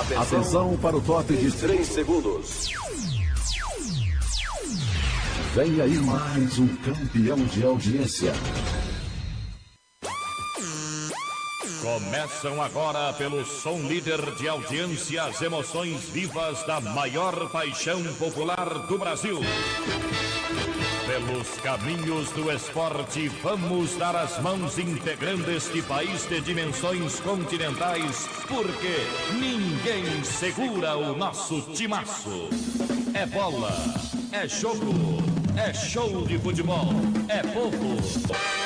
Atenção, Atenção para o top de 3 segundos. Vem aí mais um campeão de audiência. Começam agora pelo som líder de audiência as emoções vivas da maior paixão popular do Brasil. Pelos caminhos do esporte, vamos dar as mãos integrando este país de dimensões continentais, porque ninguém segura o nosso timaço. É bola, é jogo, é show de futebol, é povo.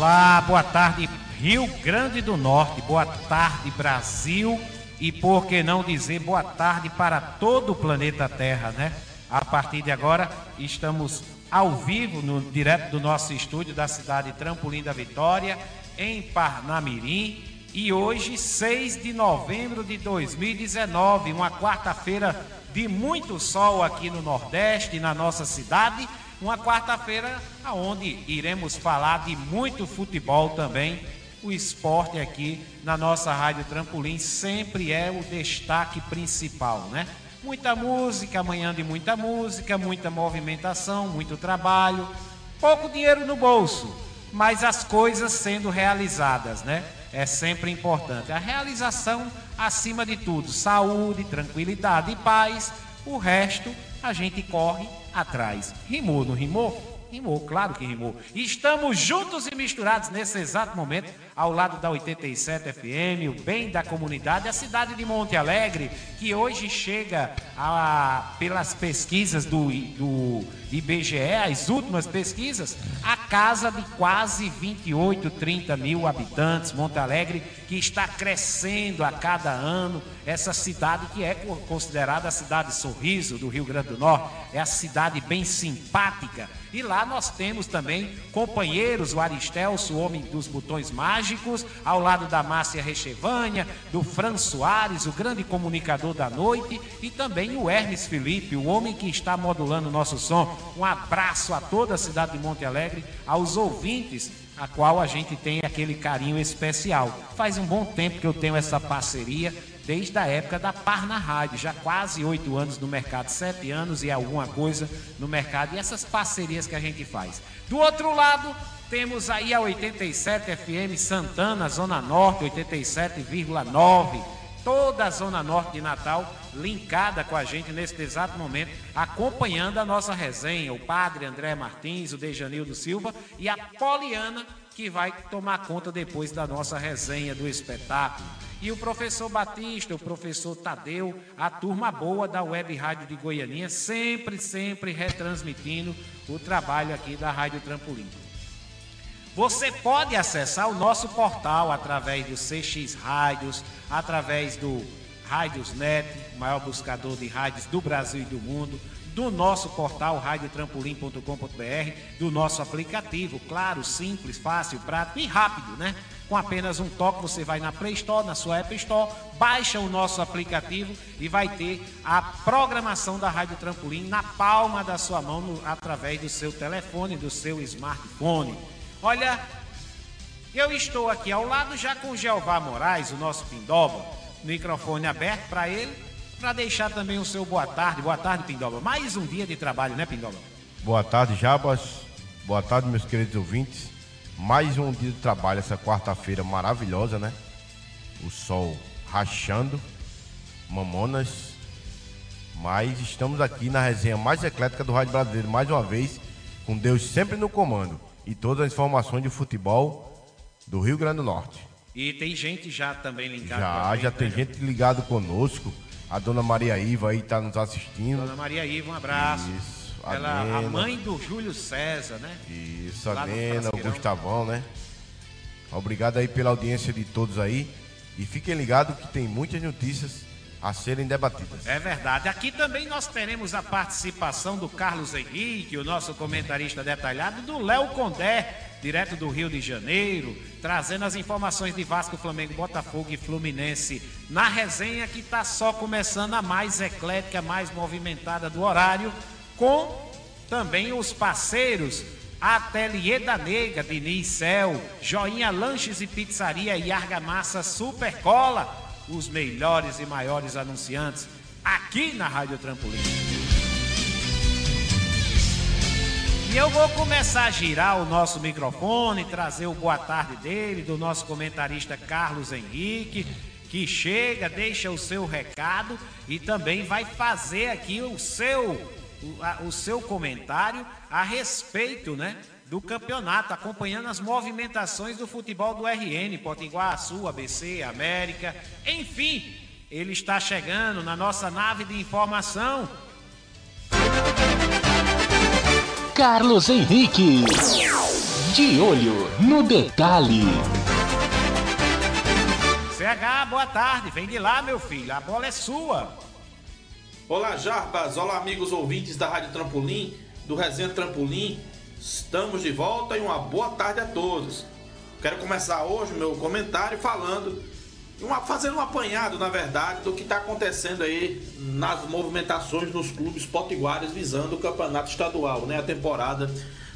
Olá, boa tarde Rio Grande do Norte, boa tarde Brasil. E por que não dizer boa tarde para todo o planeta Terra, né? A partir de agora estamos ao vivo, no direto do nosso estúdio da cidade Trampolim da Vitória, em Parnamirim, e hoje, 6 de novembro de 2019, uma quarta-feira de muito sol aqui no Nordeste, na nossa cidade uma quarta-feira onde iremos falar de muito futebol também. O esporte aqui na nossa Rádio Trampolim sempre é o destaque principal, né? Muita música, amanhã de muita música, muita movimentação, muito trabalho, pouco dinheiro no bolso, mas as coisas sendo realizadas, né? É sempre importante. A realização acima de tudo, saúde, tranquilidade e paz. O resto a gente corre atrás. Rimou, não rimou? Rimou, claro que rimou. Estamos juntos e misturados nesse exato momento, ao lado da 87 FM, o bem da comunidade, a cidade de Monte Alegre, que hoje chega a, pelas pesquisas do, do IBGE, as últimas pesquisas, a casa de quase 28, 30 mil habitantes, Monte Alegre, que está crescendo a cada ano. Essa cidade que é considerada a cidade sorriso do Rio Grande do Norte, é a cidade bem simpática. E lá nós temos também companheiros, o Aristelso, o homem dos botões mágicos, ao lado da Márcia Rechevânia, do Fran Soares, o grande comunicador da noite, e também o Hermes Felipe, o homem que está modulando o nosso som. Um abraço a toda a cidade de Monte Alegre, aos ouvintes, a qual a gente tem aquele carinho especial. Faz um bom tempo que eu tenho essa parceria, desde a época da Parna Rádio, já quase oito anos no mercado, sete anos e alguma coisa no mercado, e essas parcerias que a gente faz. Do outro lado, temos aí a 87 FM Santana, Zona Norte, 87,9 toda a Zona Norte de Natal linkada com a gente nesse exato momento, acompanhando a nossa resenha. O padre André Martins, o Dejanildo Silva e a Poliana, que vai tomar conta depois da nossa resenha do espetáculo. E o professor Batista, o professor Tadeu, a turma boa da Web Rádio de Goianinha, sempre, sempre retransmitindo o trabalho aqui da Rádio Trampolim. Você pode acessar o nosso portal através do CX Rádios, através do Rádiosnet, maior buscador de rádios do Brasil e do mundo, do nosso portal radiotrampolim.com.br, do nosso aplicativo, claro, simples, fácil, prático e rápido, né? Com apenas um toque você vai na Play Store, na sua App Store, baixa o nosso aplicativo e vai ter a programação da Rádio Trampolim na palma da sua mão no, através do seu telefone, do seu smartphone. Olha, eu estou aqui ao lado já com o Jeová Moraes, o nosso Pindoba, microfone aberto para ele, para deixar também o seu boa tarde. Boa tarde, Pindoba. Mais um dia de trabalho, né, Pindoba? Boa tarde, Jabas. Boa tarde, meus queridos ouvintes. Mais um dia de trabalho, essa quarta-feira maravilhosa, né? O sol rachando, mamonas. Mas estamos aqui na resenha mais eclética do Rádio Brasileiro, mais uma vez, com Deus sempre no comando e todas as informações de futebol do Rio Grande do Norte. E tem gente já também ligada. Já, já tem né? gente ligado conosco. A dona Maria Iva aí está nos assistindo. Dona Maria Iva, um abraço. Isso. A Ela, a Nena. mãe do Júlio César, né? Isso, a Lá Nena, o. Gustavão, né? Obrigado aí pela audiência de todos aí. E fiquem ligados que tem muitas notícias a serem debatidas. É verdade. Aqui também nós teremos a participação do Carlos Henrique, o nosso comentarista detalhado, do Léo Condé, direto do Rio de Janeiro, trazendo as informações de Vasco, Flamengo, Botafogo e Fluminense na resenha que está só começando a mais eclética, mais movimentada do horário, com também os parceiros Ateliê da Nega, Diniz Cel, Joinha Lanches e Pizzaria e Argamassa Super Cola, os melhores e maiores anunciantes aqui na Rádio Trampolim. E eu vou começar a girar o nosso microfone, trazer o boa tarde dele, do nosso comentarista Carlos Henrique, que chega, deixa o seu recado e também vai fazer aqui o seu, o, seu comentário a respeito, né? Do campeonato, acompanhando as movimentações do futebol do RN, Potiguar, Sul, ABC, América, enfim, ele está chegando na nossa nave de informação Carlos Henrique. De olho no detalhe. CH, boa tarde. Vem de lá, meu filho. A bola é sua. Olá, Jarbas. Olá, amigos ouvintes da Rádio Trampolim, do Resenha Trampolim. Estamos de volta e uma boa tarde a todos. Quero começar hoje meu comentário falando, uma- fazendo um apanhado, na verdade, do que está acontecendo aí nas movimentações nos clubes potiguares visando o campeonato estadual, né? A temporada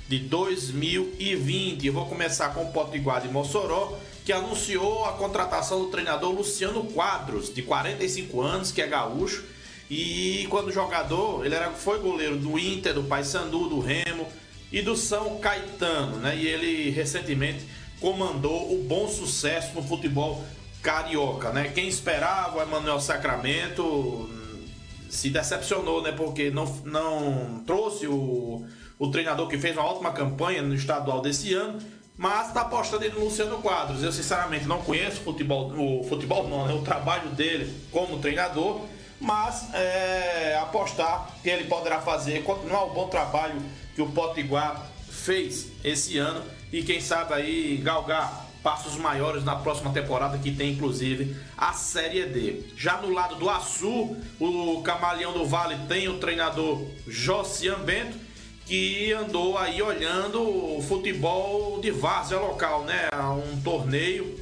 de 2020. Eu vou começar com o Potiguar de Mossoró, que anunciou a contratação do treinador Luciano Quadros, de 45 anos, que é gaúcho. E quando jogador, ele era, foi goleiro do Inter, do Paysandu, do Remo e do São Caetano, né? E ele recentemente comandou o bom sucesso no futebol carioca, né? Quem esperava o Emanuel Sacramento hum, se decepcionou, né? Porque não, não trouxe o, o treinador que fez uma ótima campanha no estadual desse ano, mas está apostando no Luciano Quadros. Eu sinceramente não conheço o futebol, o futebol não, né? o trabalho dele como treinador, mas é, apostar que ele poderá fazer, continuar o bom trabalho que o Potiguar fez esse ano e quem sabe aí galgar passos maiores na próxima temporada que tem inclusive a Série D. Já no lado do Açu, o Camaleão do Vale tem o treinador Josian Bento que andou aí olhando o futebol de várzea local, né? Um torneio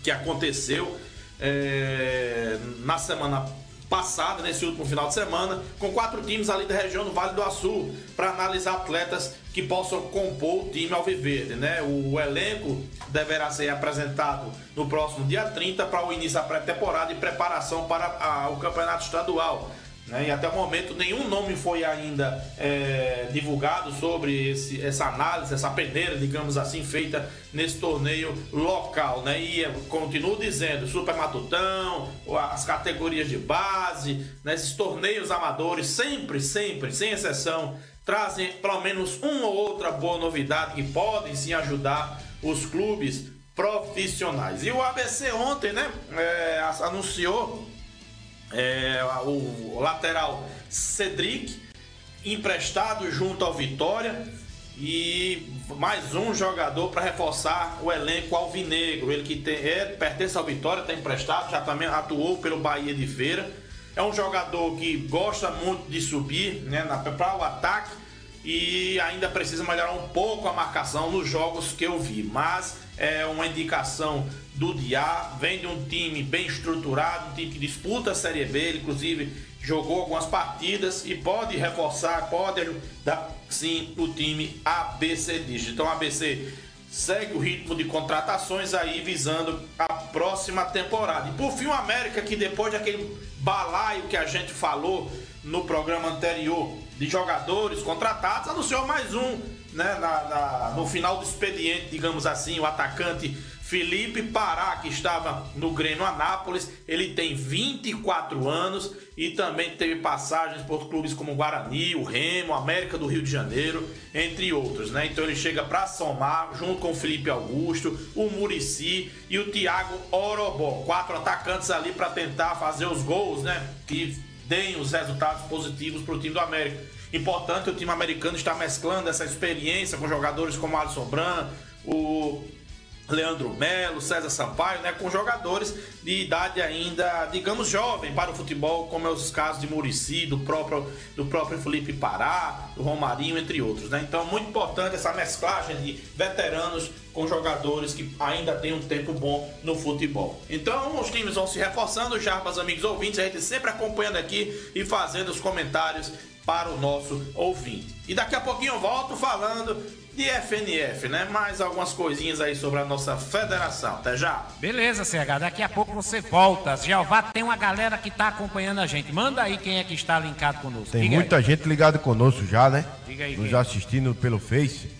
que aconteceu é, na semana passada, nesse último final de semana, com quatro times ali da região do Vale do Açu, para analisar atletas que possam compor o time alviverde, né? O elenco deverá ser apresentado no próximo dia 30 para o início da pré-temporada e preparação para a- o campeonato estadual. Né? E até o momento nenhum nome foi ainda é, divulgado sobre esse- essa análise, essa peneira, digamos assim, feita nesse torneio local. Né? E eu continuo dizendo, Super Matutão, as categorias de base, né? esses torneios amadores, sempre, sempre, sem exceção, trazem pelo menos uma ou outra boa novidade que podem sim ajudar os clubes profissionais. E o ABC ontem, né, é, anunciou é, o, lateral Cedric, emprestado junto ao Vitória. E mais um jogador para reforçar o elenco alvinegro. Ele que tem, é, pertence ao Vitória, está emprestado, já também atuou pelo Bahia de Feira. É um jogador que gosta muito de subir né, para o ataque e ainda precisa melhorar um pouco a marcação nos jogos que eu vi. Mas é uma indicação do Diá, vem de um time bem estruturado, um time que disputa a Série B, ele inclusive jogou algumas partidas e pode reforçar, pode ajudar sim o time ABC Digital. Então, ABC segue o ritmo de contratações aí visando a próxima temporada. E por fim, o América, que depois daquele balaio que a gente falou no programa anterior de jogadores contratados, anunciou mais um né, na- na- no final do expediente, digamos assim, o atacante Felipe Pará, que estava no Grêmio Anápolis, ele tem 24 anos e também teve passagens por clubes como Guarani, o Remo, América do Rio de Janeiro, entre outros, né? Então ele chega para somar junto com o Felipe Augusto, o Murici e o Thiago Orobó, quatro atacantes ali para tentar fazer os gols, né? Que deem os resultados positivos para o time do América. importante o time americano estar mesclando essa experiência com jogadores como Alisson Bran, o Leandro Melo, César Sampaio, né, com jogadores de idade ainda, digamos, jovem para o futebol, como é os casos de Murici, do próprio, do próprio Felipe Pará, do Romarinho, entre outros. Né? Então, muito importante essa mesclagem de veteranos com jogadores que ainda têm um tempo bom no futebol. Então, os times vão se reforçando, já para os amigos ouvintes, a gente sempre acompanhando aqui e fazendo os comentários para o nosso ouvinte. E daqui a pouquinho eu volto falando de FNF, né? Mais algumas coisinhas aí sobre a nossa federação. Até já. Beleza, CH. Daqui a pouco você volta. Jeová, tem uma galera que tá acompanhando a gente. Manda aí quem é que está linkado conosco. Tem Diga muita aí. gente ligada conosco já, né? Diga aí Nos quem. assistindo pelo Face.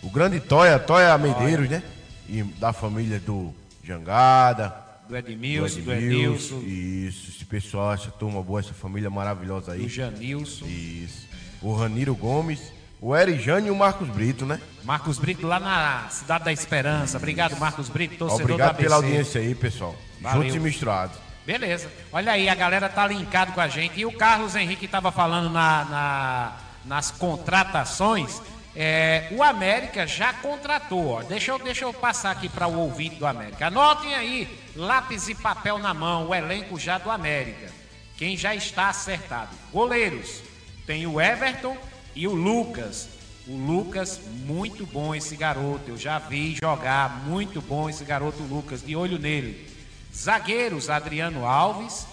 O grande Toya, Toya Medeiros, né? E da família do Jangada. Do Edmilson, do Edmilson. Edilson, Isso, esse pessoal, essa turma boa, essa família maravilhosa aí. do Janilson. Isso. O Raniro Gomes, o Erijane e o Marcos Brito, né? Marcos Brito lá na Cidade da Esperança. Obrigado, Marcos Brito, torcedor do Obrigado ABC. pela audiência aí, pessoal. Valeu. Juntos e misturados. Beleza. Olha aí, a galera tá linkado com a gente. E o Carlos Henrique estava falando na, na- nas contratações. É, o América já contratou. Ó. Deixa, eu, deixa eu passar aqui para o ouvinte do América. Anotem aí, lápis e papel na mão, o elenco já do América. Quem já está acertado. Goleiros. Tem o Everton e o Lucas. O Lucas, muito bom esse garoto. Eu já vi jogar. Muito bom esse garoto Lucas. De olho nele. Zagueiros, Adriano Alves,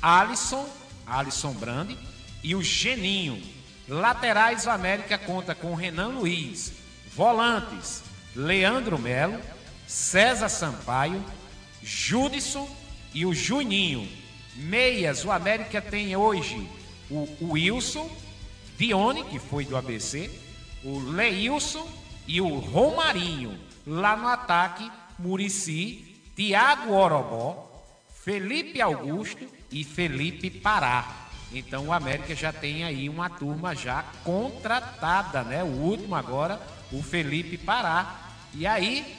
Alisson, Alisson Brandi e o Geninho. Laterais, o América conta com Renan Luiz. Volantes, Leandro Melo, César Sampaio, Judson e o Juninho. Meias, o América tem hoje o Wilson, Dione, que foi do ABC, o Leilson e o Romarinho. Lá no ataque, Murici, Tiago Orobó, Felipe Augusto e Felipe Pará. Então o América já tem aí uma turma já contratada, né? O último agora, o Felipe Pará. E aí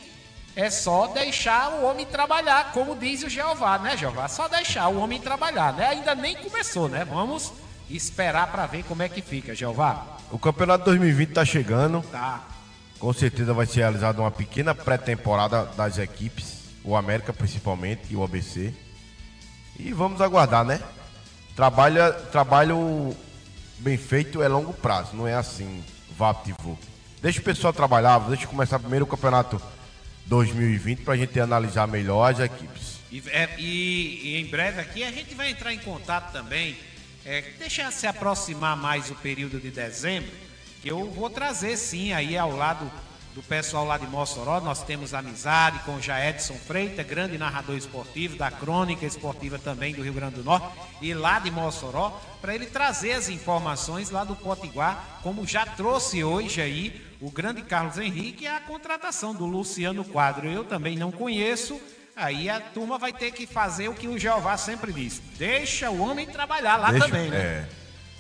é só deixar o homem trabalhar, como diz o Jeová, né, Jeová? Só deixar o homem trabalhar, né? Ainda nem começou, né? Vamos esperar para ver como é que fica, Jeová. O campeonato 2020 tá chegando. Tá. Com certeza vai ser realizada uma pequena pré-temporada das equipes, o América principalmente e o ABC. E vamos aguardar, né? Trabalha, trabalho bem feito é longo prazo, não é assim, vapt-vup. Deixa o pessoal trabalhar, deixa começar primeiro o campeonato 2020 pra gente analisar melhor as equipes. E, é, e- e em breve aqui a gente vai entrar em contato também. É, deixa se aproximar mais o período de dezembro, que eu vou trazer sim aí ao lado do pessoal lá de Mossoró. Nós temos amizade com o Jaedson Freitas, grande narrador esportivo, da crônica esportiva também do Rio Grande do Norte, e lá de Mossoró, para ele trazer as informações lá do Potiguar, como já trouxe hoje aí o grande Carlos Henrique, a contratação do Luciano Quadro. Eu também não conheço. Aí a turma vai ter que fazer o que o Jeová sempre diz: deixa o homem trabalhar lá Deixa- também, né? É,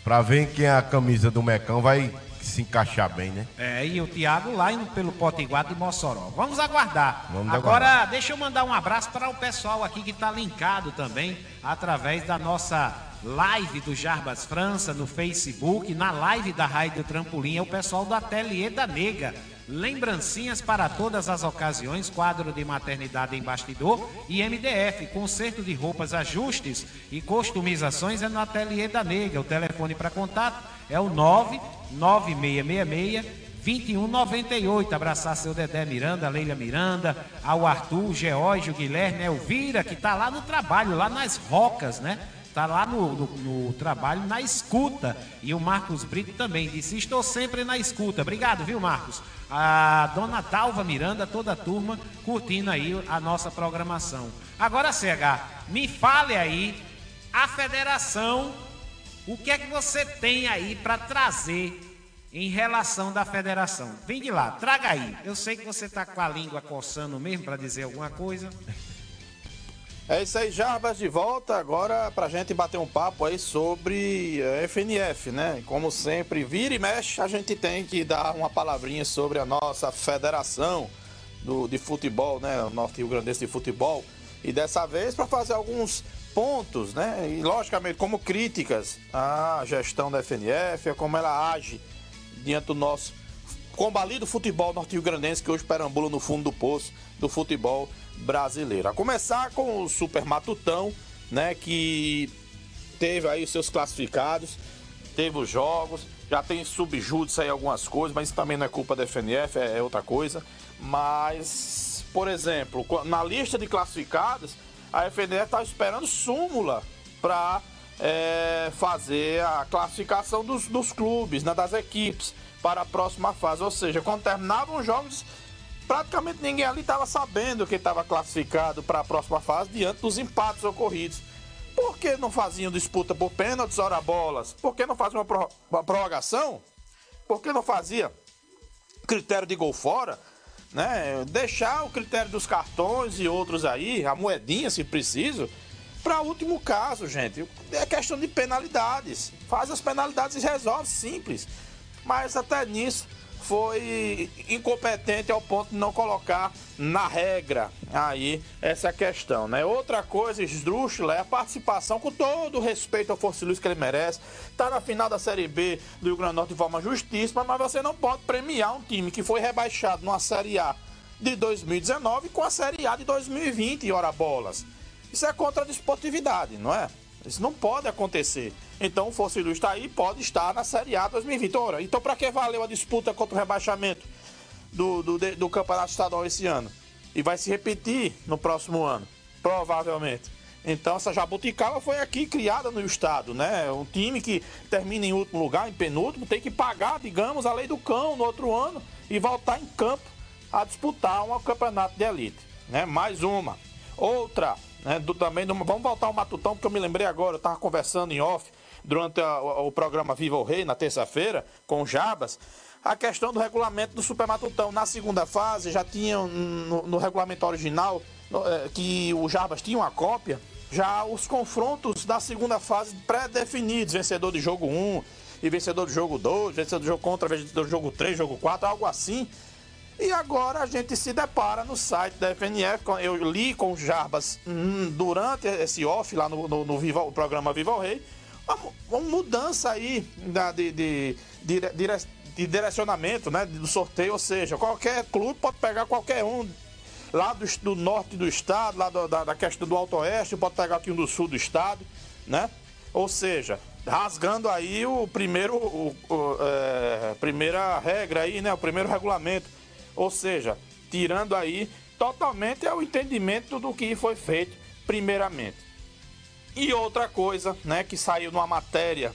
pra ver quem a camisa do Mecão vai se encaixar bem, né? É, e o Thiago lá indo pelo Potiguar de Mossoró. Vamos aguardar. Vamos Agora, aguardar. deixa eu mandar um abraço para o pessoal aqui que está linkado também através da nossa live do Jarbas França no Facebook, na live da Rádio Trampolim, é o pessoal do Ateliê da Nega. Lembrancinhas para todas as ocasiões, quadro de maternidade em bastidor e MDF, conserto de roupas, ajustes e customizações é no Ateliê da Nega. O telefone para contato é o 99666 2198. Abraçar seu Dedé Miranda, Leila Miranda, ao Arthur, Geórgio, Guilherme, Elvira, que tá lá no trabalho, lá nas rocas, né? Tá lá no, no- no trabalho, na escuta. E o Marcos Brito também disse: Estou sempre na escuta. Obrigado, viu, Marcos? A dona Dalva Miranda, toda a turma, curtindo aí a nossa programação. Agora, CH, me fale aí, a federação o que é que você tem aí para trazer em relação da federação? Vem de lá, traga aí. Eu sei que você tá com a língua coçando mesmo para dizer alguma coisa. É isso aí, Jarbas de volta agora pra gente bater um papo aí sobre a FNF, né? Como sempre, vira e mexe, a gente tem que dar uma palavrinha sobre a nossa federação do, de futebol, né? O Norte Rio Grandense de Futebol. E dessa vez para fazer alguns pontos, né? E logicamente como críticas à gestão da FNF, a como ela age diante do nosso combalido futebol norte-grandense que hoje perambula no fundo do poço do futebol brasileiro. A começar com o Super Matutão, né, que teve aí os seus classificados, teve os jogos, já tem subjúdice aí algumas coisas, mas isso também não é culpa da FNF, é, é outra coisa. Mas, por exemplo, na lista de classificados, a FNF está esperando súmula para é, fazer a classificação dos, dos clubes, né, das equipes, para a próxima fase. Ou seja, quando terminavam os jogos, praticamente ninguém ali estava sabendo que estava classificado para a próxima fase diante dos empates ocorridos. Por que não faziam disputa por pênaltis, ora bolas? Por que não faziam uma, pro, uma prorrogação? Por que não fazia critério de gol fora? Né? Deixar o critério dos cartões e outros aí, a moedinha se preciso, para último caso, gente. É questão de penalidades. Faz as penalidades e resolve simples. Mas até nisso foi incompetente ao ponto de não colocar na regra aí essa questão, né? Outra coisa esdrúxula é a participação, com todo o respeito ao Força Luz que ele merece, tá na final da Série B do Rio Grande do Norte de forma justíssima, mas você não pode premiar um time que foi rebaixado numa Série A de 2019 com a Série A de 2020, ora bolas. Isso é contra a desportividade, não é? Isso não pode acontecer. Então o Força Luz está aí pode estar na Série A 2020. Ora, então para que valeu a disputa contra o rebaixamento do, do, do Campeonato Estadual esse ano? E vai se repetir no próximo ano, provavelmente. Então essa jabuticaba foi aqui criada no estado, né? Um time que termina em último lugar, em penúltimo, tem que pagar, digamos, a lei do cão no outro ano e voltar em campo a disputar um campeonato de elite, né? Mais uma. Outra, né? Do, também do, vamos voltar ao Matutão, porque eu me lembrei agora, eu estava conversando em off durante a, o, o, programa Viva o Rei, na terça-feira, com o Jabas, a questão do regulamento do Supermatutão. Na segunda fase, já tinha no, no regulamento original, no, é, que o Jabas tinha uma cópia, já os confrontos da segunda fase pré-definidos, vencedor de jogo 1 e vencedor do jogo 2, vencedor do jogo contra, vencedor do jogo 3, jogo 4, algo assim. E agora a gente se depara no site da FNF, eu li com o Jarbas hum, durante esse off lá no, no, no Viva, o programa Viva o Rei, uma, mudança aí da, de, de, de, de, direcionamento né, do sorteio, ou seja, qualquer clube pode pegar qualquer um lá do, do norte do estado, lá do, da, da questão do Alto Oeste, pode pegar aqui um do sul do estado, né? Ou seja, rasgando aí o primeiro, o, o, é, primeira regra aí, né? O primeiro regulamento. Ou seja, tirando aí totalmente é o entendimento do que foi feito primeiramente. E outra coisa, né, que saiu numa matéria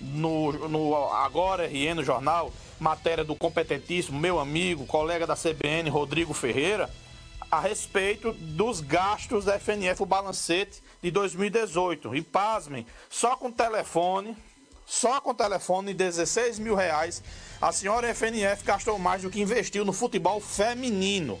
no, no Agora RN, no jornal, matéria do competentíssimo meu amigo, colega da CBN, Rodrigo Ferreira, a respeito dos gastos da FNF, o balancete de 2018. E pasmem, só com telefone, só com telefone, 16 mil reais, a senhora FNF gastou mais do que investiu no futebol feminino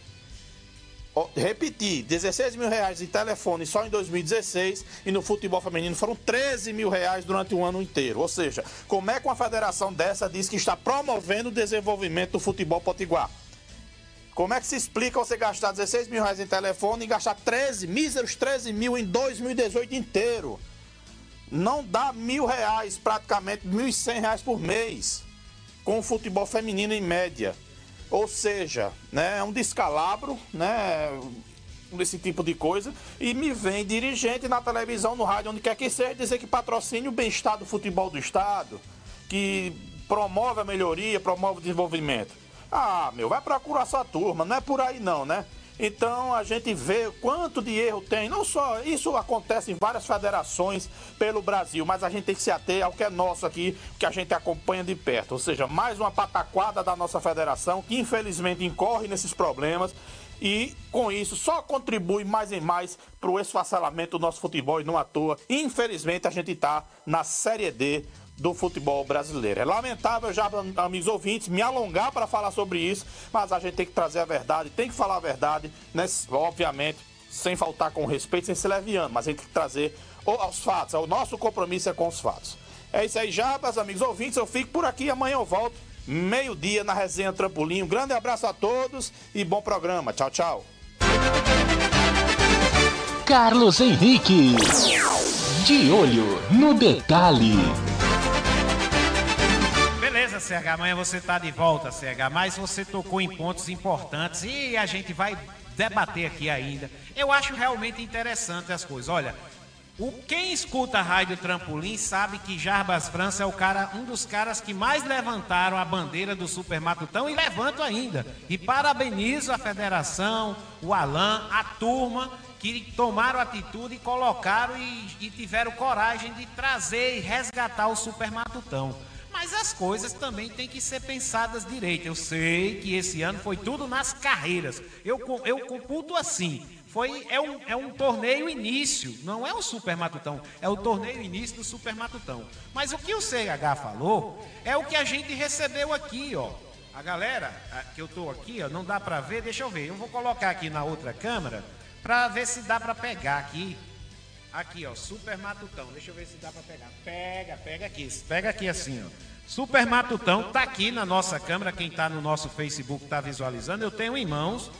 repetir, 16 mil reais em telefone só em 2016 e no futebol feminino foram 13 mil reais durante um ano inteiro. Ou seja, como é que uma federação dessa diz que está promovendo o desenvolvimento do futebol potiguar? Como é que se explica você gastar 16 mil reais em telefone e gastar 13, míseros 13 mil em 2018 inteiro? Não dá mil reais, praticamente 1.100 reais por mês com o futebol feminino em média. Ou seja, né, é um descalabro, né, desse tipo de coisa, e me vem dirigente na televisão, no rádio, onde quer que seja, dizer que patrocine o bem-estar do futebol do Estado, que promove a melhoria, promove o desenvolvimento. Ah, meu, vai procurar sua turma, não é por aí não, né? Então a gente vê quanto de erro tem. Não só isso acontece em várias federações pelo Brasil, mas a gente tem que se ater ao que é nosso aqui, que a gente acompanha de perto. Ou seja, mais uma pataquada da nossa federação que infelizmente incorre nesses problemas e com isso só contribui mais e mais para o esfacelamento do nosso futebol e não à toa. Infelizmente a gente está na Série D do futebol brasileiro. É lamentável já, amigos ouvintes, me alongar para falar sobre isso, mas a gente tem que trazer a verdade, tem que falar a verdade, né? obviamente, sem faltar com respeito, sem ser leviano, mas a gente tem que trazer os fatos. O nosso compromisso é com os fatos. É isso aí, já, meus amigos ouvintes, eu fico por aqui, amanhã eu volto, meio-dia na resenha Trampolim. Um grande abraço a todos e bom programa. Tchau, tchau. Carlos Henrique. De olho no detalhe. Beleza, CH, amanhã você tá de volta, CH, mas você tocou em pontos importantes e a gente vai debater aqui ainda. Eu acho realmente interessante as coisas. Olha, o, quem escuta a Rádio Trampolim sabe que Jarbas França é o cara, um dos caras que mais levantaram a bandeira do Super Matutão e levanto ainda. E parabenizo a federação, o Alain, a turma que tomaram atitude e colocaram e, e tiveram coragem de trazer e resgatar o Super Matutão. Mas as coisas também têm que ser pensadas direito. Eu sei que esse ano foi tudo nas carreiras. Eu, eu computo assim. Foi, é, um, é um torneio início, não é o Super Matutão, é o torneio início do Super Matutão. Mas o que o CH falou é o que a gente recebeu aqui, ó. A galera a- que eu tô aqui, ó, não dá pra ver, deixa eu ver. Eu vou colocar aqui na outra câmera pra ver se dá pra pegar aqui. Aqui, ó, Super Matutão. Deixa eu ver se dá pra pegar. Pega, pega aqui. Pega aqui assim, ó. Super Matutão tá aqui na nossa câmera. Quem tá no nosso Facebook tá visualizando. Eu tenho em mãos.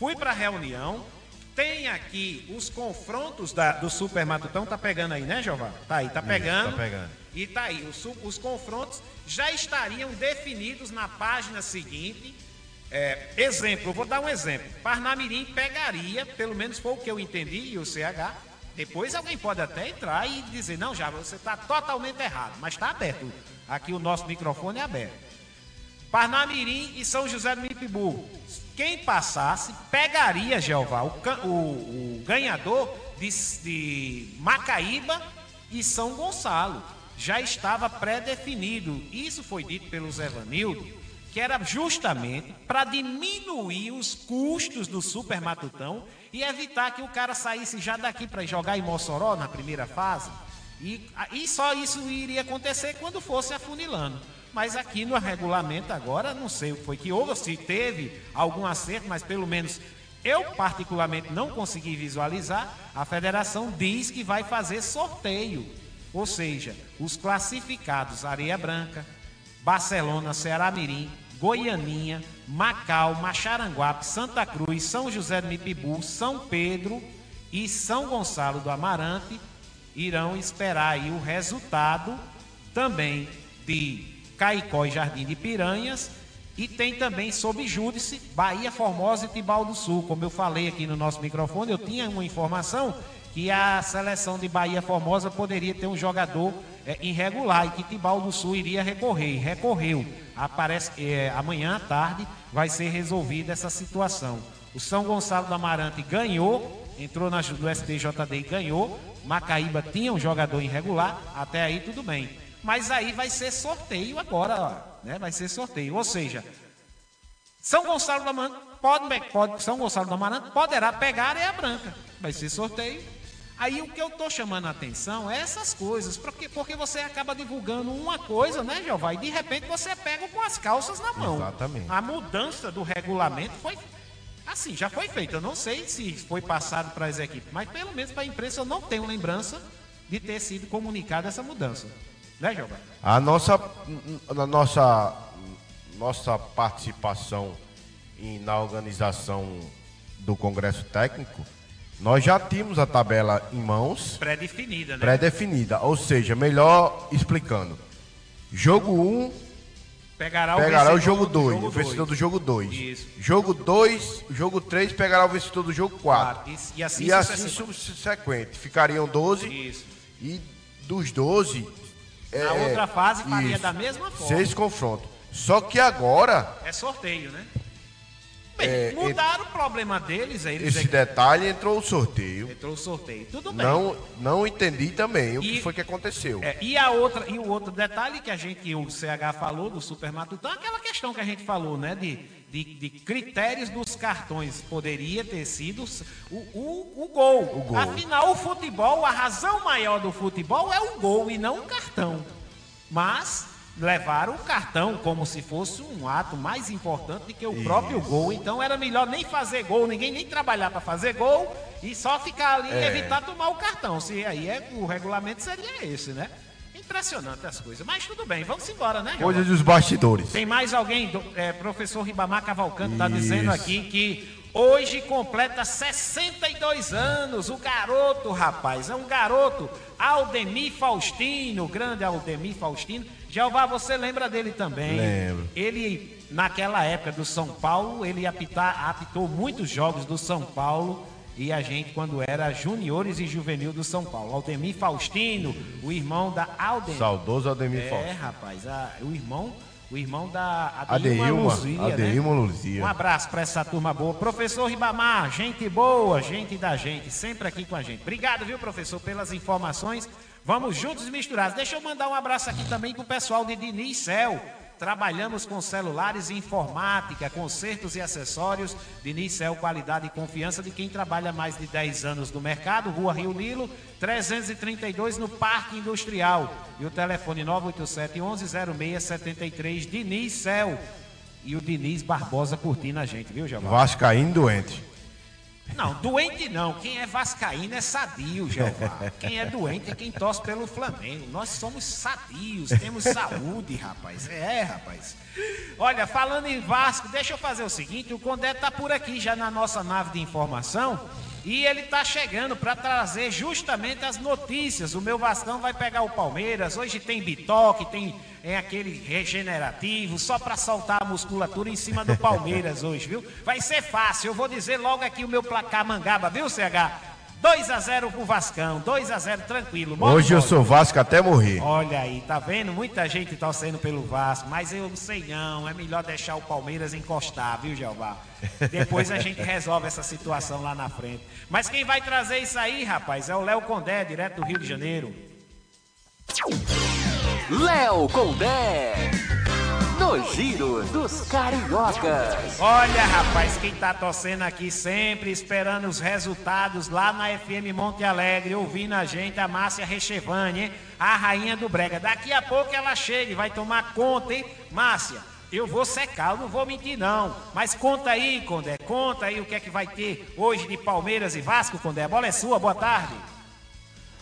Fui pra reunião. Tem aqui os confrontos da- do Super Matutão. Tá pegando aí, né, Jeová? Tá aí, tá pegando. tá pegando. E tá aí. Os, os confrontos já estariam definidos na página seguinte. É, exemplo, eu vou dar um exemplo. Parnamirim pegaria, pelo menos foi o que eu entendi, e o CH. Depois alguém pode até entrar e dizer, não, já você está totalmente errado, mas está aberto. Aqui o nosso microfone é aberto. Parnamirim e São José do Mipibu. Quem passasse pegaria, Jeová, o, o- o ganhador de, de Macaíba e São Gonçalo. Já estava pré-definido. Isso foi dito pelo Zé Vanildo, que era justamente para diminuir os custos do Super Matutão e evitar que o cara saísse já daqui para jogar em Mossoró na primeira fase. E, e só isso iria acontecer quando fosse afunilando. Mas aqui no regulamento agora, não sei o que foi que houve, se teve algum acerto, mas pelo menos eu particularmente não consegui visualizar. A federação diz que vai fazer sorteio. Ou seja, os classificados Areia Branca, Barcelona, Ceará Mirim, Goianinha, Macau, Macharanguape, Santa Cruz, São José do Mipibu, São Pedro e São Gonçalo do Amarante irão esperar aí o resultado também de Caicó e Jardim de Piranhas e tem também sob júdice Bahia Formosa e Tibau do Sul. Como eu falei aqui no nosso microfone, eu tinha uma informação que a seleção de Bahia Formosa poderia ter um jogador é, irregular e que Tibau do Sul iria recorrer. Recorreu. Aparece, é, amanhã à tarde vai ser resolvida essa situação. O São Gonçalo do Amarante ganhou, entrou na, no STJD e ganhou. Macaíba tinha um jogador irregular, até aí tudo bem. Mas aí vai ser sorteio agora, né? Vai ser sorteio. Ou seja, São Gonçalo do Amarante pode, pode, São Gonçalo do Amarante poderá pegar a areia branca. Vai ser sorteio. Aí o que eu tô chamando a atenção é essas coisas, porque, porque você acaba divulgando uma coisa, né, Jeová? E de repente você pega com as calças na mão. Exatamente. A mudança do regulamento foi assim, já foi feita. Eu não sei se foi passado para as equipes, mas pelo menos para a imprensa eu não tenho lembrança de ter sido comunicada essa mudança. Né, Jeová? A nossa, a nossa, nossa participação em- na organização do Congresso Técnico, nós já tínhamos a tabela em mãos, Pré-definida, né? pré-definida. Ou seja, melhor explicando. Jogo 1 um, Pegará, pegará o jogo do 2, jogo o vencedor do jogo 2. Isso. Jogo 2, jogo 3 pegará o vencedor do jogo 4. Claro, e- assim e assim subsequente. Ficariam 12 Isso. e dos 12. A é, outra fase faria isso, da mesma forma. Seis confrontos. Só que agora, É sorteio, né? Bem, É, mudaram o problema deles, aí esse é- detalhe entrou o sorteio. entrou o sorteio. Tudo bem. Não, não entendi também o E- que foi que aconteceu. É, e a outra e o outro detalhe que a gente o CH falou do Super Matutão, aquela questão que a gente falou, né, de, de, de critérios dos cartões poderia ter sido o, o, o, gol. O gol. Afinal, o futebol, a razão maior do futebol é o gol e não o cartão. Mas levaram o cartão como se fosse um ato mais importante do que o próprio gol. Então era melhor nem fazer gol, ninguém nem trabalhar para fazer gol e só ficar ali e É. evitar tomar o cartão. Se aí é, o regulamento seria esse, né? Impressionante as coisas. Mas tudo bem, vamos embora, né? Coisa dos bastidores. Tem mais alguém? Do- é, professor Ribamar Cavalcante está dizendo Isso. aqui que hoje completa 62 anos. O garoto, rapaz, é um garoto. Aldemir Faustino, grande Aldemir Faustino. Jeová, você lembra dele também? Lembro. Ele, naquela época do São Paulo, ele apitar, apitou muitos jogos do São Paulo. E a gente, quando era juniores e juvenil do São Paulo. Aldemir Faustino, o irmão da Aldemir. Saudoso Ademir É, Faustino. rapaz, a- o irmão, o irmão da Adeilma, Luzia, né? Adeilma Luzia. Um abraço para essa turma boa. Professor Ribamar, gente boa, gente da gente, sempre aqui com a gente. Obrigado, viu, professor, pelas informações. Vamos juntos e misturados. Deixa eu mandar um abraço aqui também pro pessoal de Diniz Cel. Trabalhamos com celulares e informática, consertos e acessórios. Diniz Cel, qualidade e confiança de quem trabalha mais de 10 anos no mercado. Rua Rio Lilo, 332 no Parque Industrial. E o telefone 987 11 0673 Diniz Cel. E o Diniz Barbosa curtindo a gente, viu, Jeová? Vascaíno doente. Não, doente não. Quem é vascaíno é sadio, Jeová. Quem é doente é quem torce pelo Flamengo. Nós somos sadios, temos saúde, rapaz. É, rapaz. Olha, falando em Vasco, deixa eu fazer o seguinte, o Condé tá por aqui já na nossa nave de informação. E ele tá chegando para trazer justamente as notícias. O meu Vascão vai pegar o Palmeiras. Hoje tem bitoque, tem é aquele regenerativo, só para soltar a musculatura em cima do Palmeiras hoje, viu? Vai ser fácil. Eu vou dizer logo aqui o meu placar mangaba, viu, CH? 2 a 0 pro Vascão, 2 a 0 tranquilo. Mole, Hoje eu sou Vasco até morrer. Olha aí, tá vendo? Muita gente torcendo pelo Vasco, mas eu não sei não. É melhor deixar o Palmeiras encostar, viu, Jeová? Depois a gente resolve essa situação lá na frente. Mas quem vai trazer isso aí, rapaz, é o Léo Condé, direto do Rio de Janeiro. Léo Condé. No Giro dos Cariocas. Olha, rapaz, quem tá torcendo aqui sempre, esperando os resultados lá na FM Monte Alegre, ouvindo a gente, a Márcia Rechevani, hein? A rainha do Brega. Daqui a pouco ela chega e vai tomar conta, hein? Márcia, eu vou secar, eu não vou mentir não. Mas conta aí, Condé, conta aí o que é que vai ter hoje de Palmeiras e Vasco, Condé. A bola é sua, boa tarde.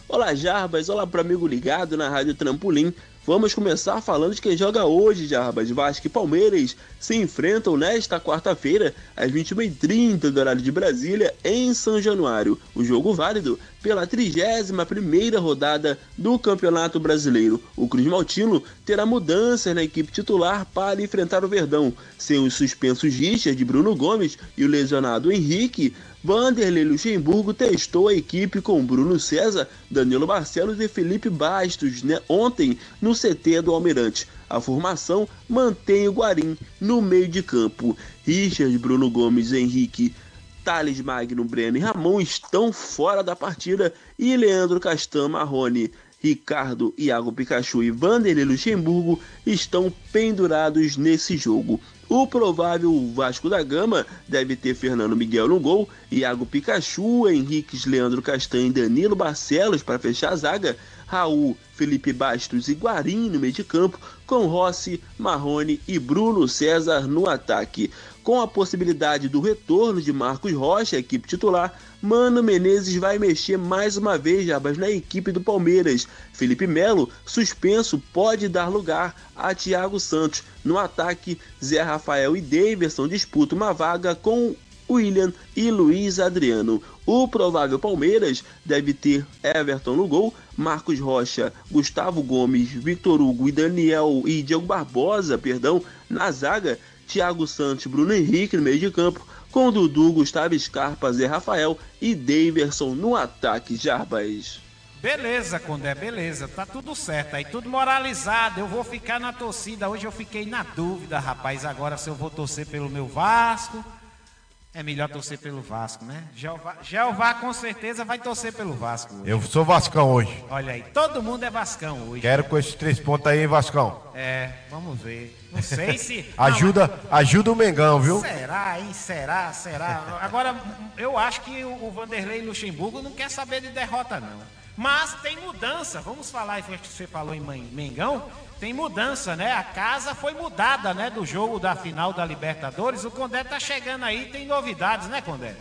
Olá, Jarbas. Olá para amigo ligado na Rádio Trampolim. Vamos começar falando de quem joga hoje, Jarbas. Vasco e Palmeiras se enfrentam nesta quarta-feira, às 21h30 do horário de Brasília, em São Januário. O jogo válido pela 31ª rodada do Campeonato Brasileiro. O Cruz Maltino terá mudanças na equipe titular para enfrentar o Verdão. Sem os suspensos Richard, Bruno Gomes e o lesionado Henrique, Vanderlei Luxemburgo testou a equipe com Bruno César, Danilo Barcelos e Felipe Bastos né, ontem no CT do Almirante. A formação mantém o Guarim no meio de campo. Richard, Bruno Gomes, Henrique, Thales Magno, Breno e Ramon estão fora da partida e Leandro Castan, Marrone, Ricardo, Iago Pikachu e Vanderlei Luxemburgo estão pendurados nesse jogo. O provável Vasco da Gama deve ter Fernando Miguel no gol, Iago Pikachu, Henriques, Leandro Castanho e Danilo Barcelos para fechar a zaga, Raul, Felipe Bastos e Guarim no meio de campo, com Rossi, Marrone e Bruno César no ataque. Com a possibilidade do retorno de Marcos Rocha, equipe titular, Mano Menezes vai mexer mais uma vez Jabas na equipe do Palmeiras. Felipe Melo, suspenso, pode dar lugar a Thiago Santos. No ataque, Zé Rafael e Davidson disputam uma vaga com William e Luiz Adriano. O provável Palmeiras deve ter Everton no gol, Marcos Rocha, Gustavo Gomes, Victor Hugo e Daniel e Diego Barbosa, perdão, na zaga, Thiago Santos, Bruno Henrique no meio de campo, com Dudu, Gustavo Scarpa, Zé Rafael e Daverson no ataque, Jarbas. Beleza, Condé, beleza. Tá tudo certo aí, tudo moralizado. Eu vou ficar na torcida. Hoje eu fiquei na dúvida, rapaz, agora se eu vou torcer pelo meu Vasco. É melhor torcer pelo Vasco, né? Jeová, Jeová com certeza vai torcer pelo Vasco hoje. Eu sou Vascão hoje. Olha aí, todo mundo é Vascão hoje. Quero com esses três pontos aí, Vascão. É, vamos ver. Não sei se. Ajuda, ajuda o Mengão, viu? Será, hein? Será, será? Agora, eu acho que o Vanderlei Luxemburgo não quer saber de derrota, não. Mas tem mudança. Vamos falar, você falou em Mengão. Tem mudança, né? A casa foi mudada, né? Do jogo da final da Libertadores. O Condé tá chegando aí, tem novidades, né, Condé?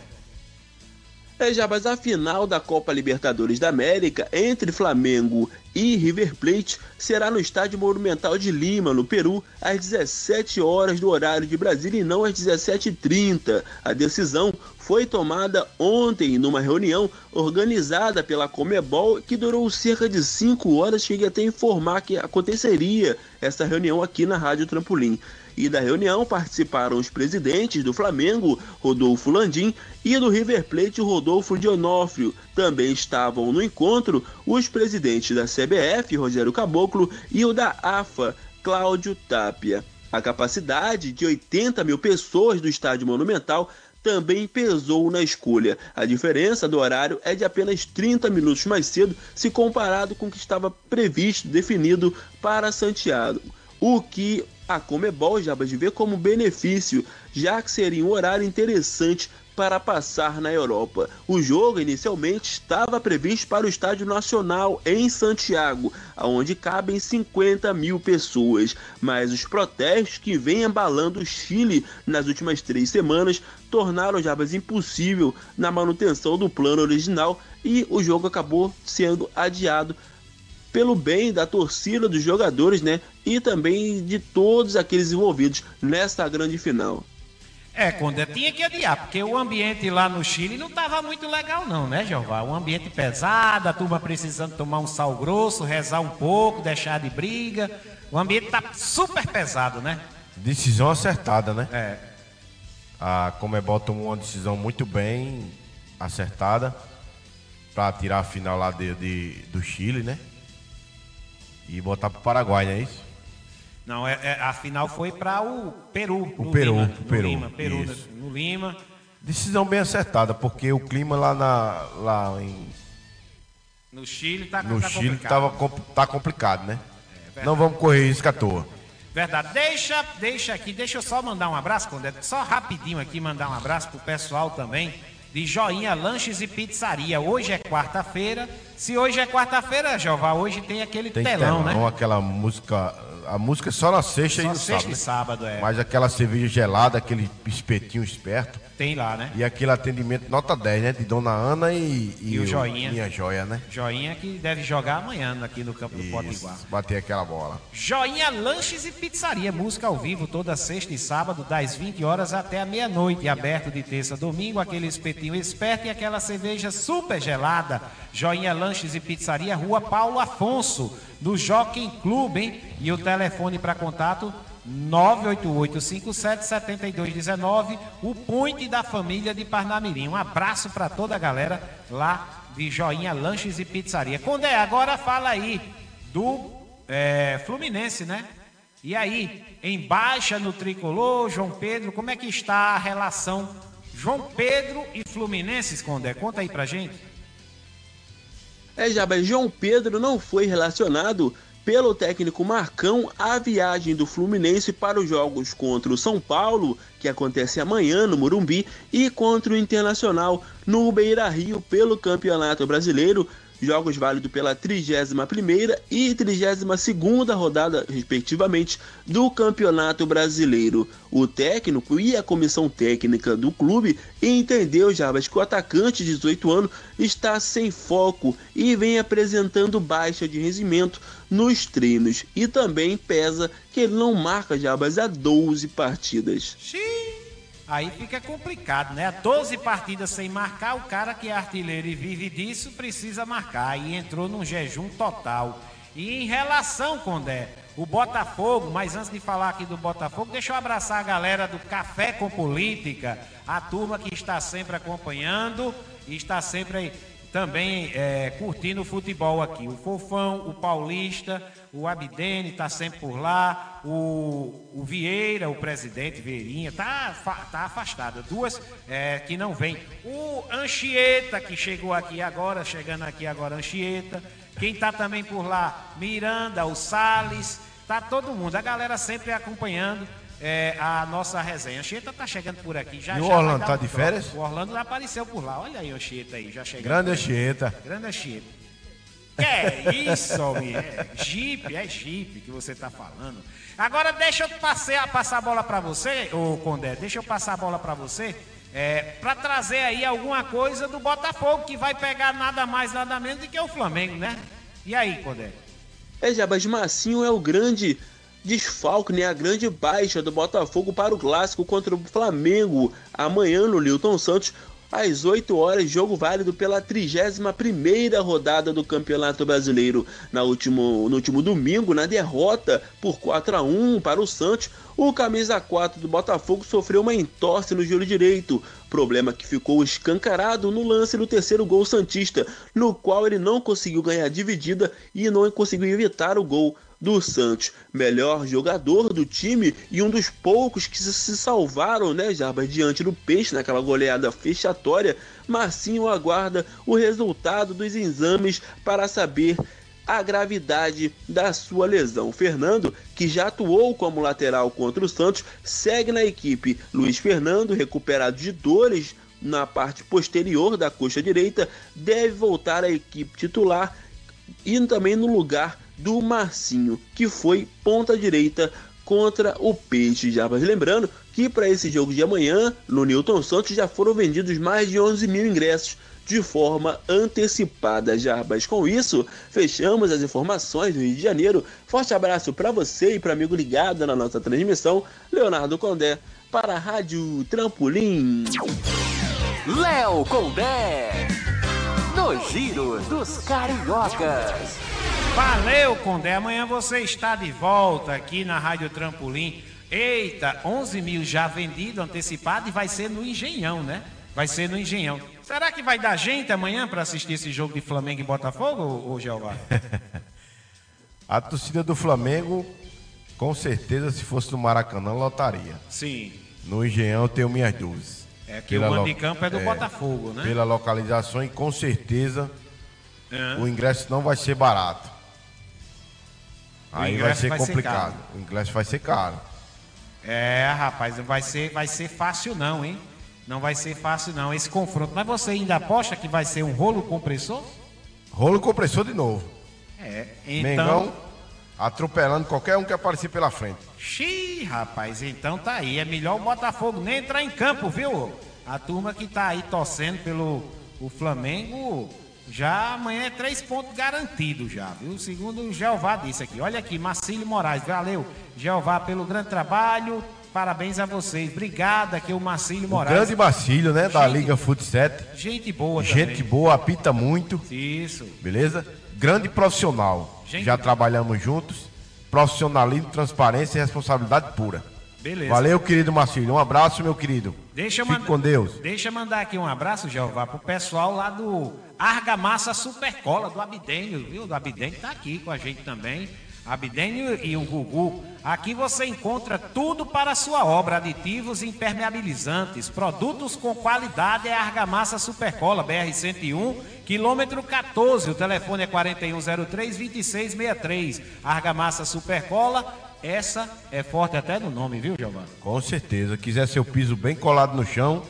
É, já, mas a final da Copa Libertadores da América entre Flamengo e River Plate será no Estádio Monumental de Lima, no Peru, às 17 horas do horário de Brasília e não às 17h30. A decisão foi tomada ontem numa reunião organizada pela Comebol que durou cerca de 5 horas. Cheguei até a informar que aconteceria essa reunião aqui na Rádio Trampolim e da reunião participaram os presidentes do Flamengo, Rodolfo Landim, e do River Plate, Rodolfo Dionófrio. Também estavam no encontro os presidentes da CBF, Rogério Caboclo, e o da AFA, Cláudio Tapia. A capacidade de 80 mil pessoas do Estádio Monumental também pesou na escolha. A diferença do horário é de apenas 30 minutos mais cedo se comparado com o que estava previsto, definido para Santiago. O que a Comebol já ver como benefício, já que seria um horário interessante para passar na Europa. O jogo inicialmente estava previsto para o Estádio Nacional em Santiago, onde cabem 50 mil pessoas, mas os protestos que vêm abalando o Chile nas últimas três semanas tornaram Jabas impossível na manutenção do plano original e o jogo acabou sendo adiado pelo bem da torcida dos jogadores, né? E também de todos aqueles envolvidos nesta grande final. É, Condé, tinha que adiar, porque o ambiente lá no Chile não estava muito legal não, né, Jeová? Um ambiente pesado, a turma precisando tomar um sal grosso, rezar um pouco, deixar de briga. O ambiente tá super pesado, né? Decisão acertada, né? É. A Comebol tomou uma decisão muito bem acertada para tirar a final lá de, de, do Chile, né? E botar pro Paraguai, não é isso? Não, é, é, a final foi para o Peru. O Peru, Lima, o no Peru, Lima, Peru, isso. no Lima. Decisão bem acertada, porque o clima lá, na, lá em, No Chile tá, no tá Chile tá complicado, né? verdade. Não vamos correr risco à toa. Verdade. Deixa, deixa aqui, deixa eu só mandar um abraço, Condé. Só rapidinho aqui mandar um abraço pro pessoal também de Joinha Lanches e Pizzaria. Hoje é quarta-feira. Se hoje é quarta-feira, Jeová, hoje tem aquele Tem telão, telão, né? aquela música. A música é só na sexta e Só no sexta sábado. e sábado, é. Mas aquela cerveja gelada, aquele espetinho esperto. Tem lá, né? E aquele atendimento nota 10, né? De Dona Ana e, E o Joinha. Minha joia, né? Joinha que deve jogar amanhã aqui no campo do Potiguar. Isso, bater aquela bola. Joinha Lanches e Pizzaria, música ao vivo toda sexta e sábado, das 20 horas até a meia-noite, aberto de terça a domingo, aquele espetinho esperto e aquela cerveja super gelada. Joinha Lanches e Pizzaria, Rua Paulo Afonso, no Jockey Club, hein? E o telefone para contato 988577219, o Ponte da Família de Parnamirim. Um abraço para toda a galera lá de Joinha Lanches e Pizzaria. Condé, agora fala aí do é, Fluminense, né? E aí, em baixa no tricolor, João Pedro, como é que está a relação João Pedro e Fluminense, Condé? Conta aí pra gente. É, Jabas, João Pedro não foi relacionado pelo técnico Marcão à viagem do Fluminense para os jogos contra o São Paulo, que acontece amanhã no Morumbi, e contra o Internacional no Beira Rio pelo Campeonato Brasileiro. Jogos válidos pela 31ª e 32ª rodada, respectivamente, do Campeonato Brasileiro. O técnico e a comissão técnica do clube entendeu, Jarbas, que o atacante de 18 anos está sem foco e vem apresentando baixa de rendimento nos treinos. E também pesa que ele não marca, Jarbas, há 12 partidas. Xiii. Aí fica complicado, né? 12 partidas sem marcar, o cara que é artilheiro e vive disso precisa marcar. E entrou num jejum total. E em relação, Condé, o Botafogo, mas antes de falar aqui do Botafogo, deixa eu abraçar a galera do Café com Política, a turma que está sempre acompanhando e está sempre aí também é, curtindo o futebol aqui. O Fofão, o Paulista, o Abdene está sempre por lá, o, o Vieira, o presidente Vieirinha, tá, fa- tá afastado. Duas é, que não vem. O Anchieta, que chegou aqui agora, chegando aqui agora, Anchieta. Quem tá também por lá, Miranda, o Salles, tá todo mundo. A galera sempre acompanhando. É, a nossa resenha. Anchieta tá chegando por aqui. Já, E o já Orlando tá um de troco. férias? O Orlando já apareceu por lá. Olha aí o Anchieta aí, já chegando. Grande. Anchieta. Grande Anchieta. Que é isso, homem? É Jeep, é Jeep que você tá falando. Agora deixa eu passar, passar a bola pra você, ô Condé, deixa eu passar a bola pra você é, para trazer aí alguma coisa do Botafogo, que vai pegar nada mais, nada menos do que o Flamengo, né? E aí, Codé? É, Jabas Massinho é o grande desfalque, né? A grande baixa do Botafogo para o clássico contra o Flamengo amanhã no Newton Santos às 8 horas, jogo válido pela 31ª rodada do Campeonato Brasileiro. Na último, no último domingo, na derrota por 4 a 1 para o Santos, o camisa 4 do Botafogo sofreu uma entorse no joelho direito, problema que ficou escancarado no lance do terceiro gol santista, no qual ele não conseguiu ganhar dividida e não conseguiu evitar o gol do Santos, melhor jogador do time e um dos poucos que se salvaram, né, Jarbas, diante do Peixe naquela goleada fechatória. Marcinho aguarda o resultado dos exames para saber a gravidade da sua lesão. Fernando, que já atuou como lateral contra o Santos, segue na equipe. Luiz Fernando, recuperado de dores na parte posterior da coxa direita, deve voltar à equipe titular e também no lugar do Marcinho, que foi ponta direita contra o Peixe de Arbas. Lembrando que para esse jogo de amanhã, no Newton Santos, já foram vendidos mais de 11 mil ingressos de forma antecipada, Jarbas. Com isso, fechamos as informações do Rio de Janeiro. Forte abraço para você e para amigo ligado na nossa transmissão, Leonardo Condé, para a Rádio Trampolim. Léo Condé, no Giro dos Cariocas. Valeu, Condé. Amanhã você está de volta aqui na Rádio Trampolim. Eita, 11 mil já vendido, antecipado, e vai ser no Engenhão, né? Vai ser no Engenhão. Será que vai dar gente amanhã para assistir esse jogo de Flamengo e Botafogo, ou Jeová? A torcida do Flamengo, com certeza, se fosse no Maracanã, lotaria. Sim. No Engenhão eu tenho minhas dúvidas. É que o mando de campo é do Botafogo, né? Pela localização e com certeza É. o ingresso não vai ser barato. Aí vai ser vai ser complicado. caro. o ingresso vai ser caro. É, rapaz, não vai ser, vai ser fácil não, hein? Não vai ser fácil não esse confronto. Mas você ainda aposta que vai ser um rolo compressor? Rolo compressor de novo. É. Mengão Então, atropelando qualquer um que aparecer pela frente. Xiii, rapaz, então tá aí. É melhor o Botafogo nem entrar em campo, viu? A turma que tá aí torcendo pelo o Flamengo, já amanhã é três pontos garantidos já, viu? Segundo o Jeová disse aqui. Olha aqui, Marcílio Moraes, valeu, Jeová, pelo grande trabalho. Parabéns a vocês. Obrigado aqui, o Marcílio O Moraes. grande Marcílio, né? Da Gente- Liga Fut 7. Gente boa Gente também. boa, apita muito. Isso. Beleza? Grande profissional. Gente Já boa. trabalhamos juntos. Profissionalismo, transparência e responsabilidade pura. Beleza. Valeu, querido Marcílio. Um abraço, meu querido. Deixa Fique mandar- com Deus. Deixa eu mandar aqui um abraço, Jeová, pro pessoal lá do Argamassa Supercola, do Abidênio, viu? Do Abidênio tá aqui com a gente também. Abidênio e o Gugu. Aqui você encontra tudo para a sua obra: aditivos impermeabilizantes, produtos com qualidade é Argamassa Supercola, BR-101, quilômetro 14. O telefone é 4103-2663. Argamassa Supercola. Essa é forte até no nome, viu, Giovanni? Com certeza. Quiser seu piso bem colado no chão,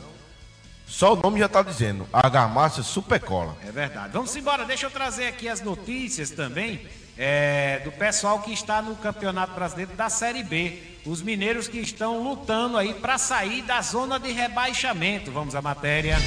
só o nome já tá dizendo. Argamassa Supercola. É verdade. Vamos embora, deixa eu trazer aqui as notícias também é, do pessoal que está no Campeonato Brasileiro da Série B. Os mineiros que estão lutando aí para sair da zona de rebaixamento. Vamos à matéria.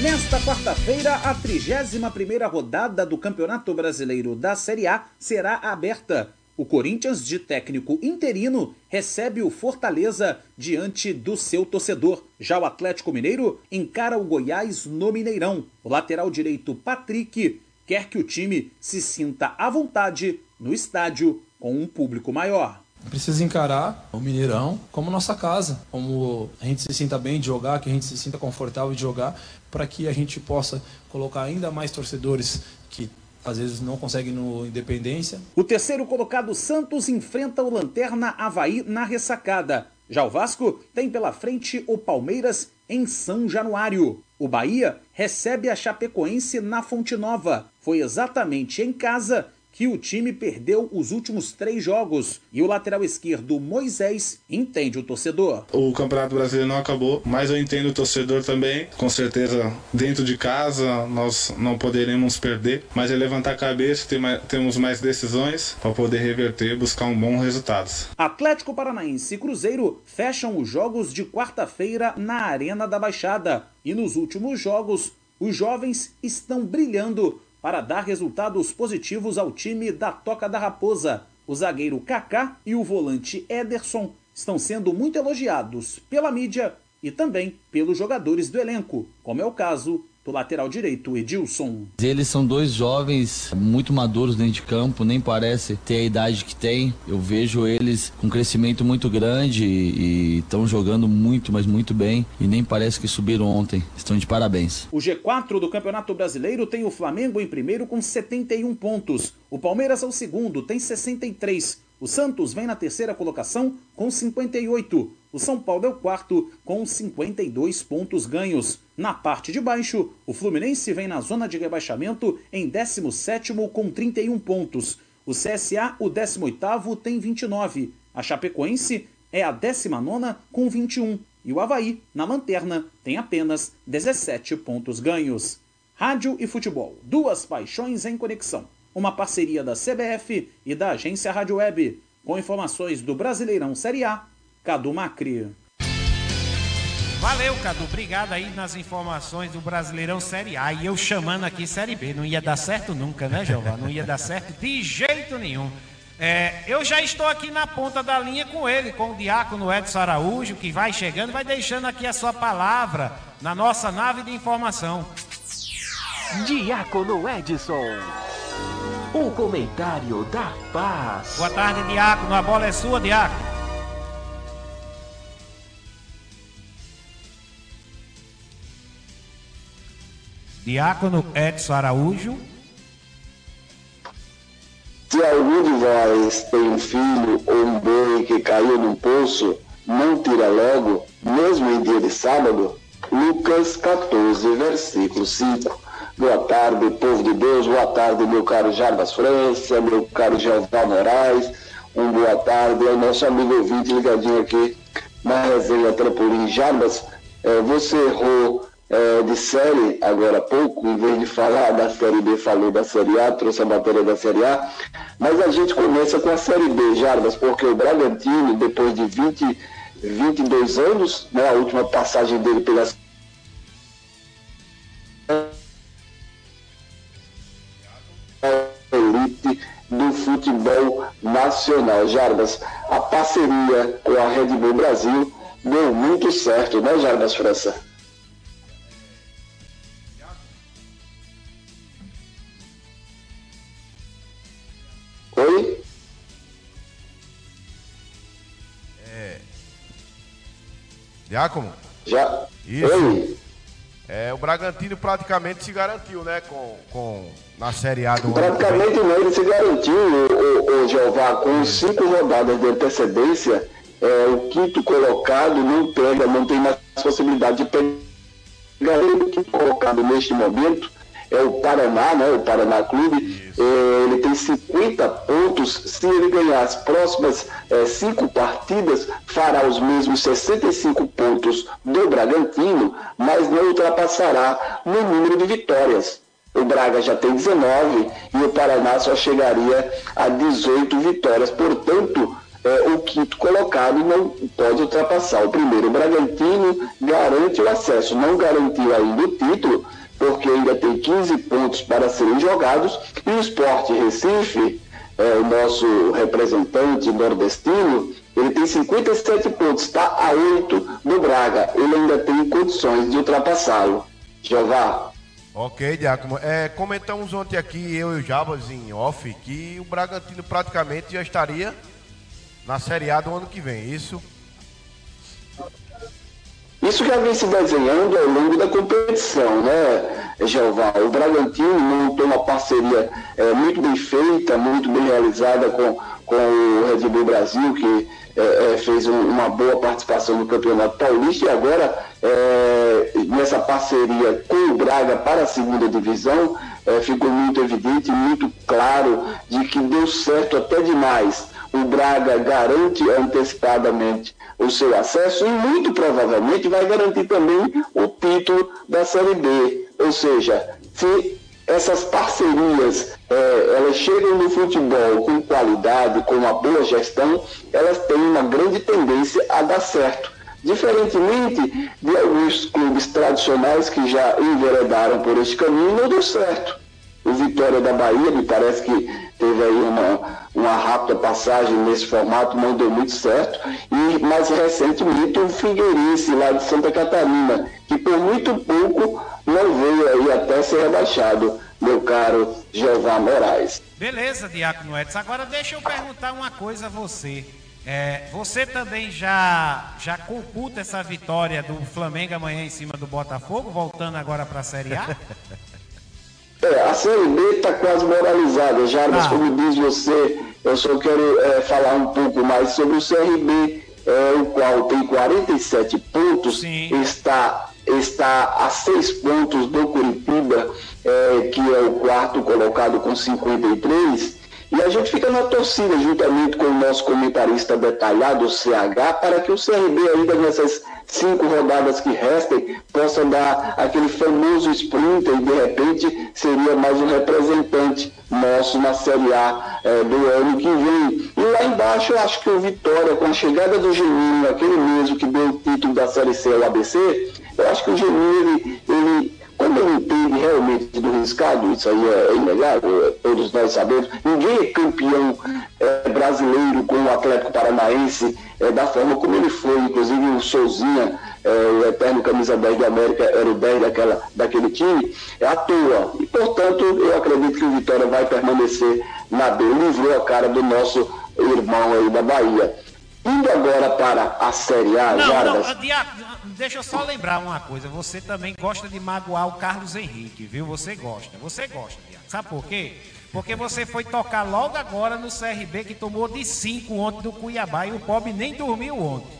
Nesta quarta-feira, a 31ª rodada do Campeonato Brasileiro da Série A será aberta. O Corinthians, de técnico interino, recebe o Fortaleza diante do seu torcedor. Já o Atlético Mineiro encara o Goiás no Mineirão. O lateral direito Patrick quer que o time se sinta à vontade no estádio com um público maior. Precisa encarar o Mineirão como nossa casa, como a gente se sinta bem de jogar, que a gente se sinta confortável de jogar, para que a gente possa colocar ainda mais torcedores às vezes não conseguem no Independência. O terceiro colocado Santos enfrenta o Lanterna Havaí na ressacada. Já o Vasco tem pela frente o Palmeiras em São Januário. O Bahia recebe a Chapecoense na Fonte Nova. Foi exatamente em casa que o time perdeu os últimos três jogos e o lateral esquerdo Moisés entende o torcedor. O Campeonato Brasileiro não acabou, mas eu entendo o torcedor também. Com certeza, dentro de casa nós não poderemos perder, mas é levantar a cabeça, ter mais, temos mais decisões para poder reverter e buscar um bom resultado. Atlético Paranaense e Cruzeiro fecham os jogos de quarta-feira na Arena da Baixada e nos últimos jogos os jovens estão brilhando para dar resultados positivos ao time da Toca da Raposa. O zagueiro Kaká e o volante Ederson estão sendo muito elogiados pela mídia e também pelos jogadores do elenco, como é o caso do lateral direito Edilson. Eles são dois jovens muito maduros dentro de campo, nem parece ter a idade que tem. Eu vejo eles com um crescimento muito grande e estão jogando muito, mas muito bem e nem parece que subiram ontem. Estão de parabéns. O G4 do Campeonato Brasileiro tem o Flamengo em primeiro com 71 pontos. O Palmeiras é o segundo, tem 63. O Santos vem na terceira colocação com 58. O São Paulo é o quarto com 52 pontos ganhos. Na parte de baixo, o Fluminense vem na zona de rebaixamento em 17º com 31 pontos. O CSA, o 18º, tem 29. A Chapecoense é a 19ª com 21. E o Havaí, na lanterna, tem apenas 17 pontos ganhos. Rádio e futebol, duas paixões em conexão uma parceria da CBF e da agência Rádio Web, com informações do Brasileirão Série A, Cadu Macri. Valeu, Cadu. Obrigado aí nas informações do Brasileirão Série A. E eu chamando aqui Série B. Não ia dar certo nunca, né, Jeová? Não ia dar certo de jeito nenhum. É, eu já estou aqui na ponta da linha com ele, com o diácono Edson Araújo, que vai chegando, vai deixando aqui a sua palavra na nossa nave de informação. Diácono Edson. O comentário da paz. Boa tarde, Diácono. A bola é sua, Diácono. Diácono Edson Araújo. Se algum de vós tem um filho ou um boi que caiu num poço, não tira logo, mesmo em dia de sábado? Lucas 14, versículo 5. Boa tarde, povo de Deus. Boa tarde, meu caro Jarbas França, meu caro Jeová Moraes. Um boa tarde ao nosso amigo ouvinte ligadinho aqui na resenha Trampolim. Jarbas, é, você errou é, de série agora há pouco, em vez de falar da Série B, falou da Série A, trouxe a matéria da Série A. Mas a gente começa com a Série B, Jarbas, porque o Bragantino, depois de 20, 22 anos, né, a última passagem dele pela nacional. Jarbas, a parceria com a Red Bull Brasil deu muito certo, né, Jarbas França? Oi? É. Diácono? Já. Isso. Oi? É, o Bragantino praticamente se garantiu, né, com, com na Série A do. Praticamente não, ele se garantiu, o, o, Jeová, com cinco rodadas de antecedência, é, o quinto colocado não pega, não tem mais possibilidade de pegar. O quinto colocado neste momento é o Paraná, né, o Paraná Clube, é, ele tem 50 pontos. Se ele ganhar as próximas é, cinco partidas, fará os mesmos 65 pontos do Bragantino, mas não ultrapassará no número de vitórias. O Braga já tem 19 e o Paraná só chegaria a 18 vitórias. Portanto, é, o quinto colocado não pode ultrapassar o primeiro. O Bragantino garante o acesso, não garantiu ainda o título, porque ainda tem 15 pontos para serem jogados, e o Sport Recife, é, o nosso representante nordestino, ele tem 57 pontos, está a 8 do Braga, ele ainda tem condições de ultrapassá-lo. Jeová. Ok, Diácono. É, comentamos ontem aqui, eu e o Jabas em off, que o Bragantino praticamente já estaria na Série A do ano que vem, isso? Isso já vem se desenhando ao longo da competição, né, Jeová? O Bragantino montou uma parceria é, muito bem feita, muito bem realizada com, com o Red Bull Brasil, que é, é, fez um, uma boa participação no Campeonato Paulista e agora nessa parceria com o Braga para a segunda divisão, é, ficou muito evidente, muito claro de que deu certo até demais. O Braga garante antecipadamente o seu acesso e muito provavelmente vai garantir também o título da Série B. Ou seja, se essas parcerias é, elas chegam no futebol com qualidade, com uma boa gestão, elas têm uma grande tendência a dar certo. Diferentemente de alguns clubes tradicionais que já enveredaram por esse caminho, não deu certo. O Vitória da Bahia, me parece que teve aí uma, uma rápida passagem nesse formato, não deu muito certo. E mais recentemente o Figueirense, lá de Santa Catarina, que por muito pouco não veio aí até ser rebaixado, meu caro Jeová Moraes. Beleza, Diácono Edson. Agora deixa eu perguntar uma coisa a você. É, você também já já computa essa vitória do Flamengo amanhã em cima do Botafogo, voltando agora para a Série A? É, a Série B está quase moralizada, já, mas ah. como diz você, eu só quero é, falar um pouco mais sobre o CRB, é, o qual tem 47 pontos, Sim. está está a seis pontos do Curitiba, é, que é o quarto colocado com 53, e a gente fica na torcida, juntamente com o nosso comentarista detalhado, o CH, para que o CRB, ainda nessas cinco rodadas que restem, possa dar aquele famoso sprinter e, de repente, seria mais um representante nosso na Série A é, do ano que vem. E lá embaixo, eu acho que o Vitória, com a chegada do Geninho, aquele mesmo que deu o título da Série C ao ABC, eu acho que o Geninho, ele, ele quando ele entende realmente do riscado, isso aí é, é inegável, todos nós sabemos, ninguém é campeão é, brasileiro com o Atlético Paranaense é, da forma como ele foi, inclusive o Souzinha, é, o eterno camisa 10 da América, era o 10 daquela, daquele time, é à toa. E, portanto, eu acredito que o Vitória vai permanecer na B. Livrou a cara do nosso irmão aí da Bahia. Indo agora para a Série A, não, Jardas... não, deixa eu só lembrar uma coisa. Você também gosta de magoar o Carlos Henrique, viu? Você gosta, você gosta. Sabe por quê? Porque você foi tocar logo agora no CRB que tomou de 5 ontem do Cuiabá e o pobre nem dormiu ontem.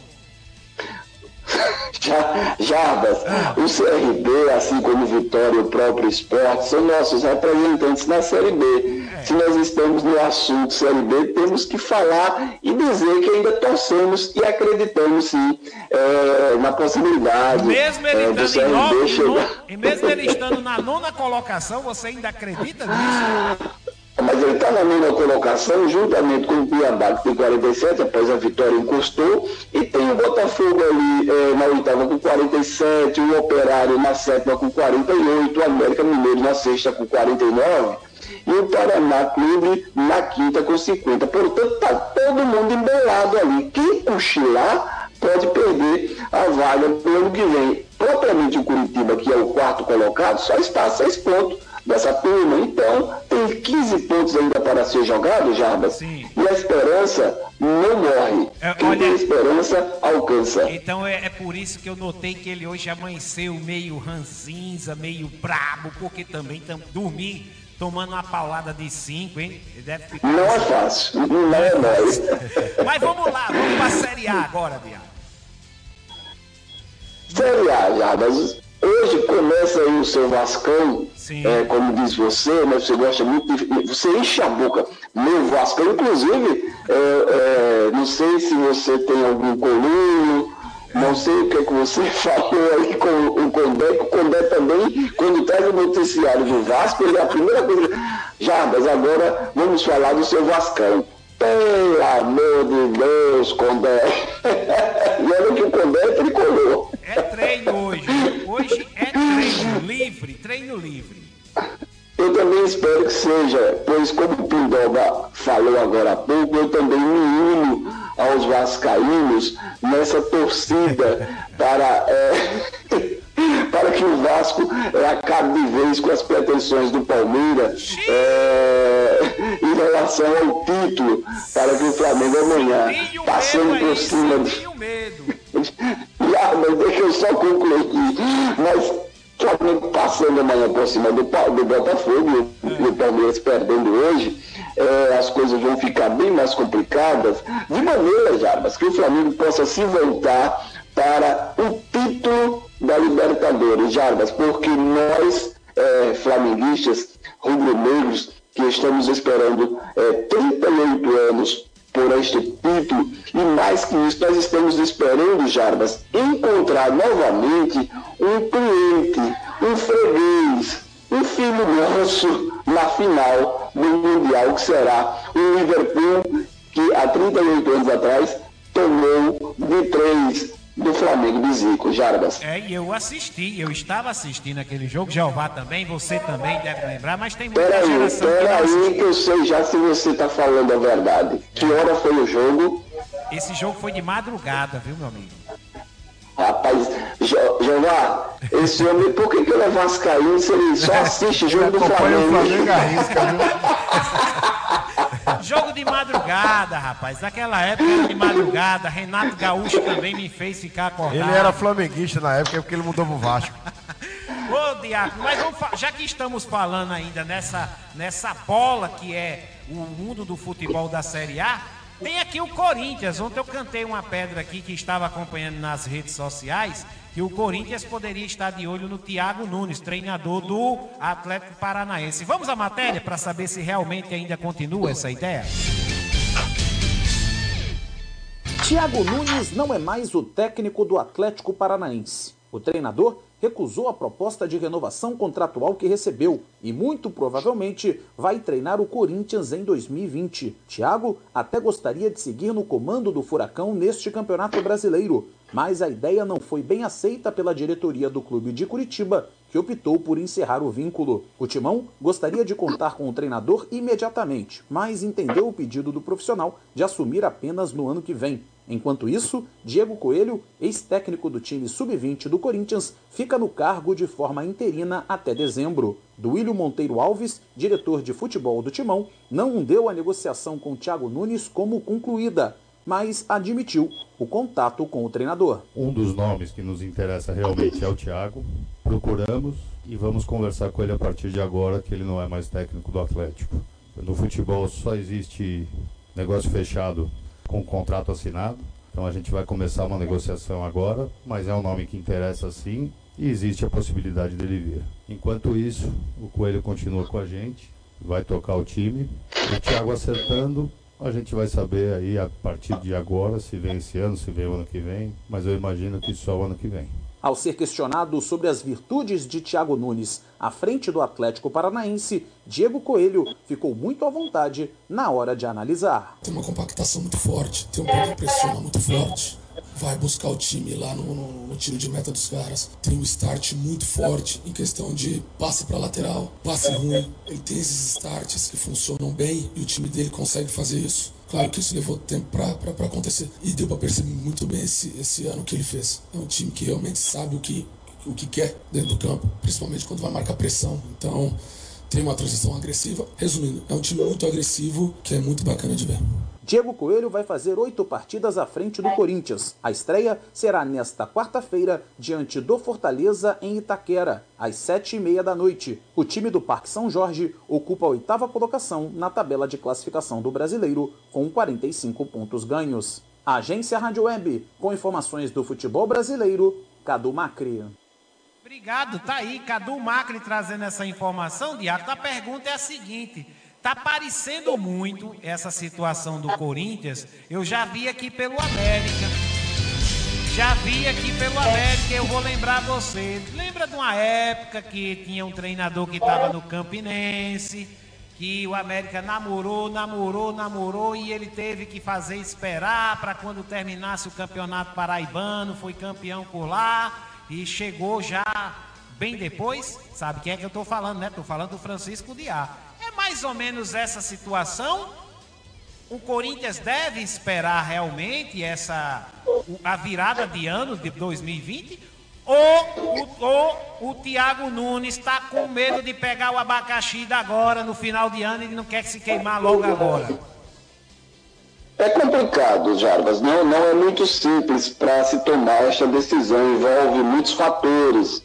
Jarbas, o CRB, assim como o Vitória e o próprio esporte, são nossos representantes na Série B. Se nós estamos no assunto Série B, temos que falar e dizer que ainda torcemos e acreditamos sim é, na possibilidade mesmo ele é, do CRB chegar. E mesmo ele estando na nona colocação, você ainda acredita nisso? Mas ele está na nona colocação, juntamente com o Cuiabá, que tem 47, após a vitória encostou, e tem o Botafogo ali é, na oitava com 47, o Operário na sétima com 48, o América Mineiro na sexta com 49 e o Paraná Clube na quinta com 50. Portanto, está todo mundo embolado ali. Quem cochilar pode perder a vaga do ano que vem. Propriamente o Curitiba, que é o quarto colocado, só está a seis pontos dessa turma. Então, tem 15 pontos ainda para ser jogado, Jarbas. Sim. E a esperança não morre. É, Quem olha, tem esperança, alcança. Então, é, é, por isso que eu notei que ele hoje amanheceu meio ranzinza, meio brabo, porque também tam, dormi tomando uma paulada de 5, hein? Ficar... Não é fácil, não é mais. Mas vamos lá, vamos para a Série A agora, Biago. Série A, Jarbas. Hoje começa aí o seu Vascão, é, como diz você, né, você gosta muito, de, você enche a boca. Meu Vascão, inclusive, é, é, não sei se você tem algum colunho, não sei o que, é que você falou aí com o Condé, o Condé também, quando traz o noticiário do Vasco, ele é a primeira coisa. Jarbas, agora vamos falar do seu Vascão. Pelo amor de Deus, Condé. e olha que o Condé é tricolor. É treino hoje. Hoje é treino livre, treino livre. Eu também espero que seja, pois como o Pindoba falou agora há pouco, eu também me uno aos vascaínos nessa torcida para, é, para que o Vasco é, acabe de vez com as pretensões do Palmeiras é, em relação ao título, para que o Flamengo amanhã, passando por cima de... ah, mas deixa eu só concluir aqui. Mas Flamengo passando amanhã por cima do, do Botafogo e o Palmeiras perdendo hoje, é, as coisas vão ficar bem mais complicadas, de maneira, Jarbas, que o Flamengo possa se voltar para o título da Libertadores, Jarbas, porque nós, é, flamenguistas, rubro-negros, que estamos esperando é, 38 anos por este título, e mais que isso, nós estamos esperando, Jarbas, encontrar novamente um cliente, um freguês, um filho nosso na final do Mundial, que será o Liverpool, que há 38 anos atrás tomou de três do Flamengo de Zico, Jarbas. É, e eu assisti, eu estava assistindo aquele jogo, Jeová também, você também deve lembrar, mas tem muita pera geração aí, pera que não aí que eu sei já se você está falando a verdade. Que hora foi o jogo? Esse jogo foi de madrugada, viu, meu amigo? Rapaz, Jeová, esse homem, por que, que ele é vascaíno se ele só assiste jogo do Flamengo? Jogo de madrugada, rapaz. Naquela época de madrugada. Renato Gaúcho também me fez ficar acordado. Ele era flamenguista na época, porque ele mudou pro Vasco. Ô, Diaco, mas já que estamos falando ainda nessa, nessa bola que é o mundo do futebol da Série A, tem aqui o Corinthians. Ontem eu cantei uma pedra aqui que estava acompanhando nas redes sociais que o Corinthians poderia estar de olho no Thiago Nunes, treinador do Atlético Paranaense. Vamos à matéria para saber se realmente ainda continua essa ideia? Thiago Nunes não é mais o técnico do Atlético Paranaense. O treinador recusou a proposta de renovação contratual que recebeu e muito provavelmente vai treinar o Corinthians em 2020. Thiago até gostaria de seguir no comando do Furacão neste Campeonato Brasileiro, mas a ideia não foi bem aceita pela diretoria do clube de Curitiba, que optou por encerrar o vínculo. O Timão gostaria de contar com o treinador imediatamente, mas entendeu o pedido do profissional de assumir apenas no ano que vem. Enquanto isso, Diego Coelho, ex-técnico do time sub-20 do Corinthians, fica no cargo de forma interina até dezembro. Duílio Monteiro Alves, diretor de futebol do Timão, não deu a negociação com Thiago Nunes como concluída, mas admitiu o contato com o treinador. Um dos nomes que nos interessa realmente é o Thiago. Procuramos e vamos conversar com ele a partir de agora, que ele não é mais técnico do Atlético. No futebol só existe negócio fechado com contrato assinado. Então a gente vai começar uma negociação agora, mas é um nome que interessa sim e existe a possibilidade dele vir. Enquanto isso, o Coelho continua com a gente, vai tocar o time. O Thiago acertando, a gente vai saber aí a partir de agora se vem esse ano, se vem o ano que vem, mas eu imagino que só o ano que vem. Ao ser questionado sobre as virtudes de Thiago Nunes à frente do Atlético Paranaense, Diego Coelho ficou muito à vontade na hora de analisar. Tem uma compactação muito forte, tem um ponto que pressiona muito forte. Vai buscar o time lá no, no- no tiro de meta dos caras. Tem um start muito forte em questão de passe para lateral, passe ruim. Ele tem esses starts que funcionam bem e o time dele consegue fazer isso. Claro que isso levou tempo para acontecer e deu para perceber muito bem esse, esse ano que ele fez. É um time que realmente sabe o que, o que quer dentro do campo, principalmente quando vai marcar pressão. Então, tem uma transição agressiva. Resumindo, é um time muito agressivo que é muito bacana de ver. Diego Coelho vai fazer oito partidas à frente do Corinthians. A estreia será nesta quarta-feira, diante do Fortaleza, em Itaquera, às sete e meia da noite. O time do Parque São Jorge ocupa a oitava colocação na tabela de classificação do brasileiro, com 45 pontos ganhos. Agência Rádio Web, com informações do futebol brasileiro, Cadu Macri. Obrigado, tá aí, Cadu Macri trazendo essa informação, Diaco. A pergunta é a seguinte: tá parecendo muito essa situação do Corinthians? Eu já vi aqui pelo América. Já vi aqui pelo América, eu vou lembrar você. Lembra de uma época que tinha um treinador que estava no Campinense, que o América namorou, namorou, namorou e ele teve que fazer esperar para quando terminasse o campeonato paraibano, foi campeão por lá e chegou já bem depois. Sabe quem é que eu estou falando, né? Estou falando do Francisco Diá. É mais ou menos essa situação. O Corinthians deve esperar realmente essa a virada de ano de 2020 ou o, ou o Thiago Nunes está com medo de pegar o abacaxi da agora no final de ano e não quer se queimar logo agora? É complicado, Jarbas. Não, não é muito simples para se tomar esta decisão. Envolve muitos fatores.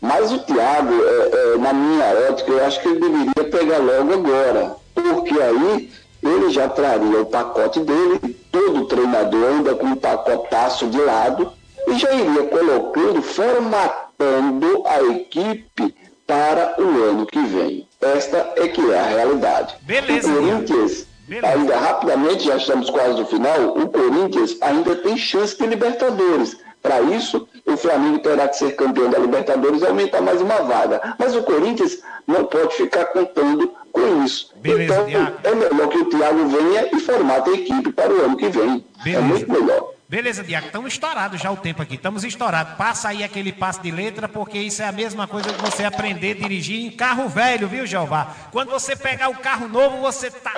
Mas o Thiago, é, é, na minha ótica, eu acho que ele deveria pegar logo agora. Porque aí ele já traria o pacote dele, todo treinador ainda com um pacotaço de lado, e já iria colocando, formatando a equipe para o ano que vem. Esta é que é a realidade. Beleza. O Corinthians, Beleza. ainda rapidamente, já estamos quase no final, o Corinthians ainda tem chance de Libertadores. Para isso, o Flamengo terá que ser campeão da Libertadores e aumentar mais uma vaga. Mas o Corinthians não pode ficar contando com isso. Beleza, então, é melhor que o Thiago venha e formate a equipe para o ano que vem. É Beleza. muito melhor. Beleza, Diaco, estamos estourados já o tempo aqui, estamos estourados. Passa aí aquele passo de letra, porque isso é a mesma coisa que você aprender a dirigir em carro velho, viu, Jeová? Quando você pegar o carro novo, você tá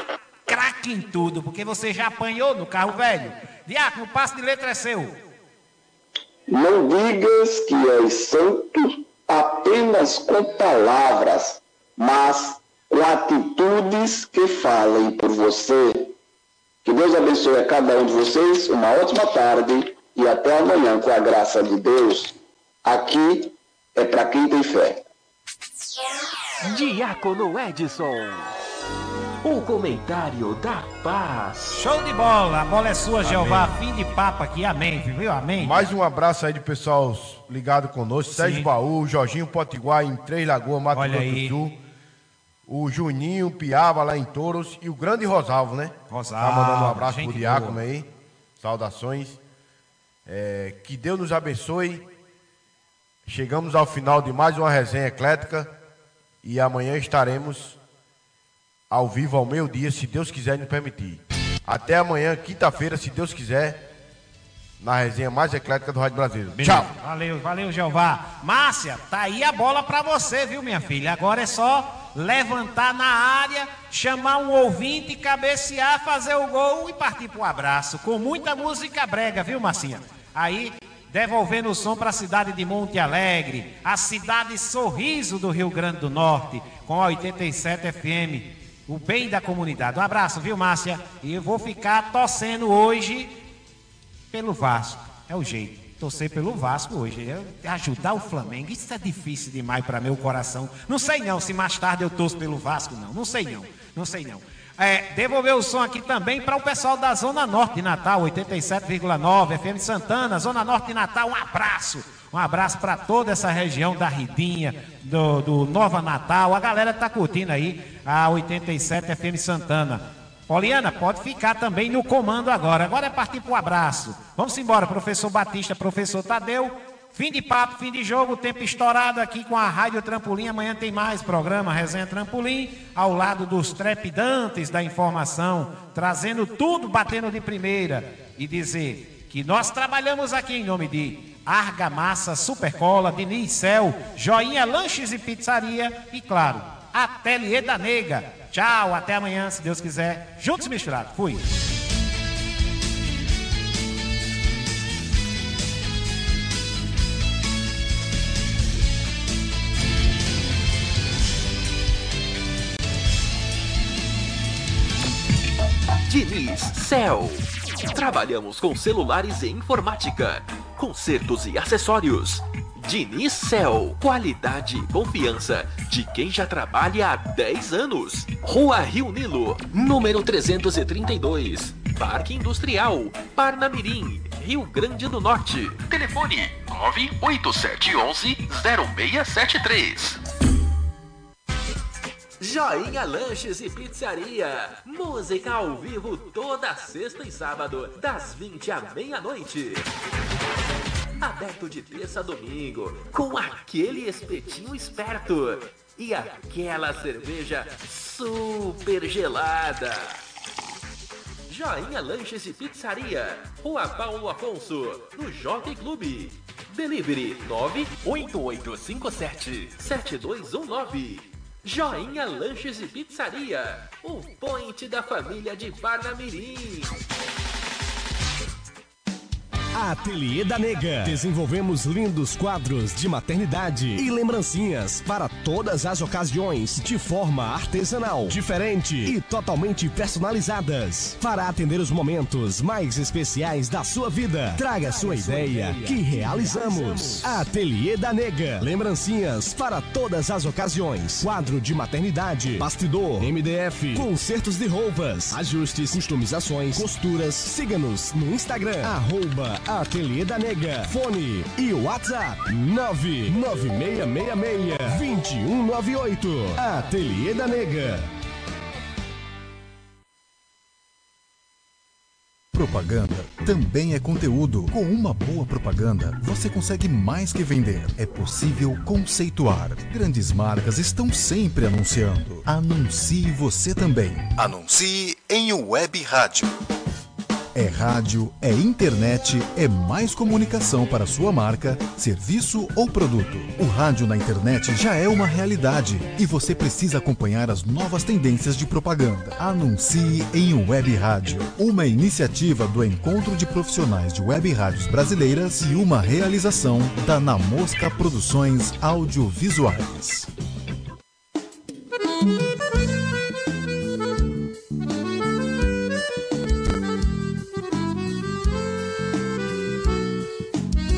craque em tudo, porque você já apanhou no carro velho. Diaco, o passo de letra é seu. Não digas que és santo apenas com palavras, mas com atitudes que falem por você. Que Deus abençoe a cada um de vocês, uma ótima tarde e até amanhã, com a graça de Deus. Aqui é para quem tem fé. Diácono Edson. O comentário da paz. Show de bola, a bola é sua, Jeová. Fim de papo aqui, amém, viu? Amém. Mais um abraço aí de pessoal ligado conosco. Sérgio Baú, Jorginho Potiguar em Três Lagoas, Mato Olha Grosso aí. do Sul. O Juninho Piava lá em Touros e o grande Rosalvo, né? Rosalvo, Tá mandando um abraço pro Diácono boa. aí. Saudações. É, que Deus nos abençoe. Chegamos ao final de mais uma resenha eclética e amanhã estaremos ao vivo ao meio-dia, se Deus quiser nos permitir. Até amanhã, quinta-feira, se Deus quiser, na resenha mais eclética do Rádio Brasileiro. Tchau. Valeu, valeu, Jeová. Márcia, tá aí a bola pra você, viu, minha filha? Agora é só levantar na área, chamar um ouvinte, cabecear, fazer o gol e partir pro abraço. Com muita música brega, viu, Marcinha? Aí, devolvendo o som para a cidade de Monte Alegre, a cidade sorriso do Rio Grande do Norte, com a 87 FM. O bem da comunidade. Um abraço, viu, Márcia? E eu vou ficar torcendo hoje pelo Vasco. É o jeito. Torcer pelo Vasco hoje. É ajudar o Flamengo. Isso é difícil demais para meu coração. Não sei não se mais tarde eu torço pelo Vasco, não. Não sei não. Não sei não. É, devolver o som aqui também para o pessoal da Zona Norte de Natal, 87,9, FM Santana, Zona Norte de Natal, um abraço. Um abraço para toda essa região da Ridinha, do, do Nova Natal. A galera tá curtindo aí a 87 FM Santana. Poliana, pode ficar também no comando agora. Agora é partir para o abraço. Vamos embora, professor Batista, professor Tadeu. Fim de papo, fim de jogo, tempo estourado aqui com a Rádio Trampolim. Amanhã tem mais programa Resenha Trampolim, ao lado dos trepidantes da informação, trazendo tudo, batendo de primeira. E dizer que nós trabalhamos aqui em nome de Argamassa, Supercola, Diniz Cel, Joinha Lanches e Pizzaria e, claro, Ateliê da Nega. Tchau, até amanhã, se Deus quiser. Juntos misturados. Fui. Diniz Cell. Trabalhamos com celulares e informática, consertos e acessórios. Diniz Cell, qualidade e confiança de quem já trabalha há 10 anos. Rua Rio Nilo, número 332, Parque Industrial, Parnamirim, Rio Grande do Norte. Telefone 98711 0673. Joinha Lanches e Pizzaria. Música ao vivo toda sexta e sábado, das 20 à meia-noite. Aberto de terça a domingo, com aquele espetinho esperto e aquela cerveja super gelada. Joinha Lanches e Pizzaria, Rua Paulo Afonso, no Jockey Clube. Delivery 98857 7219. Joinha Lanches e Pizzaria, o point da família de Parnamirim. Ateliê da Nega. Desenvolvemos lindos quadros de maternidade e lembrancinhas para todas as ocasiões, de forma artesanal, diferente e totalmente personalizadas, para atender os momentos mais especiais da sua vida. Traga sua ideia que realizamos. Ateliê da Nega. Lembrancinhas para todas as ocasiões. Quadro de maternidade, bastidor, MDF, consertos de roupas, ajustes, customizações, costuras. Siga-nos no Instagram, arroba Ateliê da Nega. Fone e WhatsApp 99666-2198. Ateliê da Nega. Propaganda também é conteúdo. Com uma boa propaganda, você consegue mais que vender. É possível conceituar. Grandes marcas estão sempre anunciando. Anuncie você também. Anuncie em web rádio. É rádio, é internet, é mais comunicação para sua marca, serviço ou produto. O rádio na internet já é uma realidade e você precisa acompanhar as novas tendências de propaganda. Anuncie em Web Rádio, uma iniciativa do Encontro de Profissionais de Web Rádios Brasileiras e uma realização da Na Mosca Produções Audiovisuais.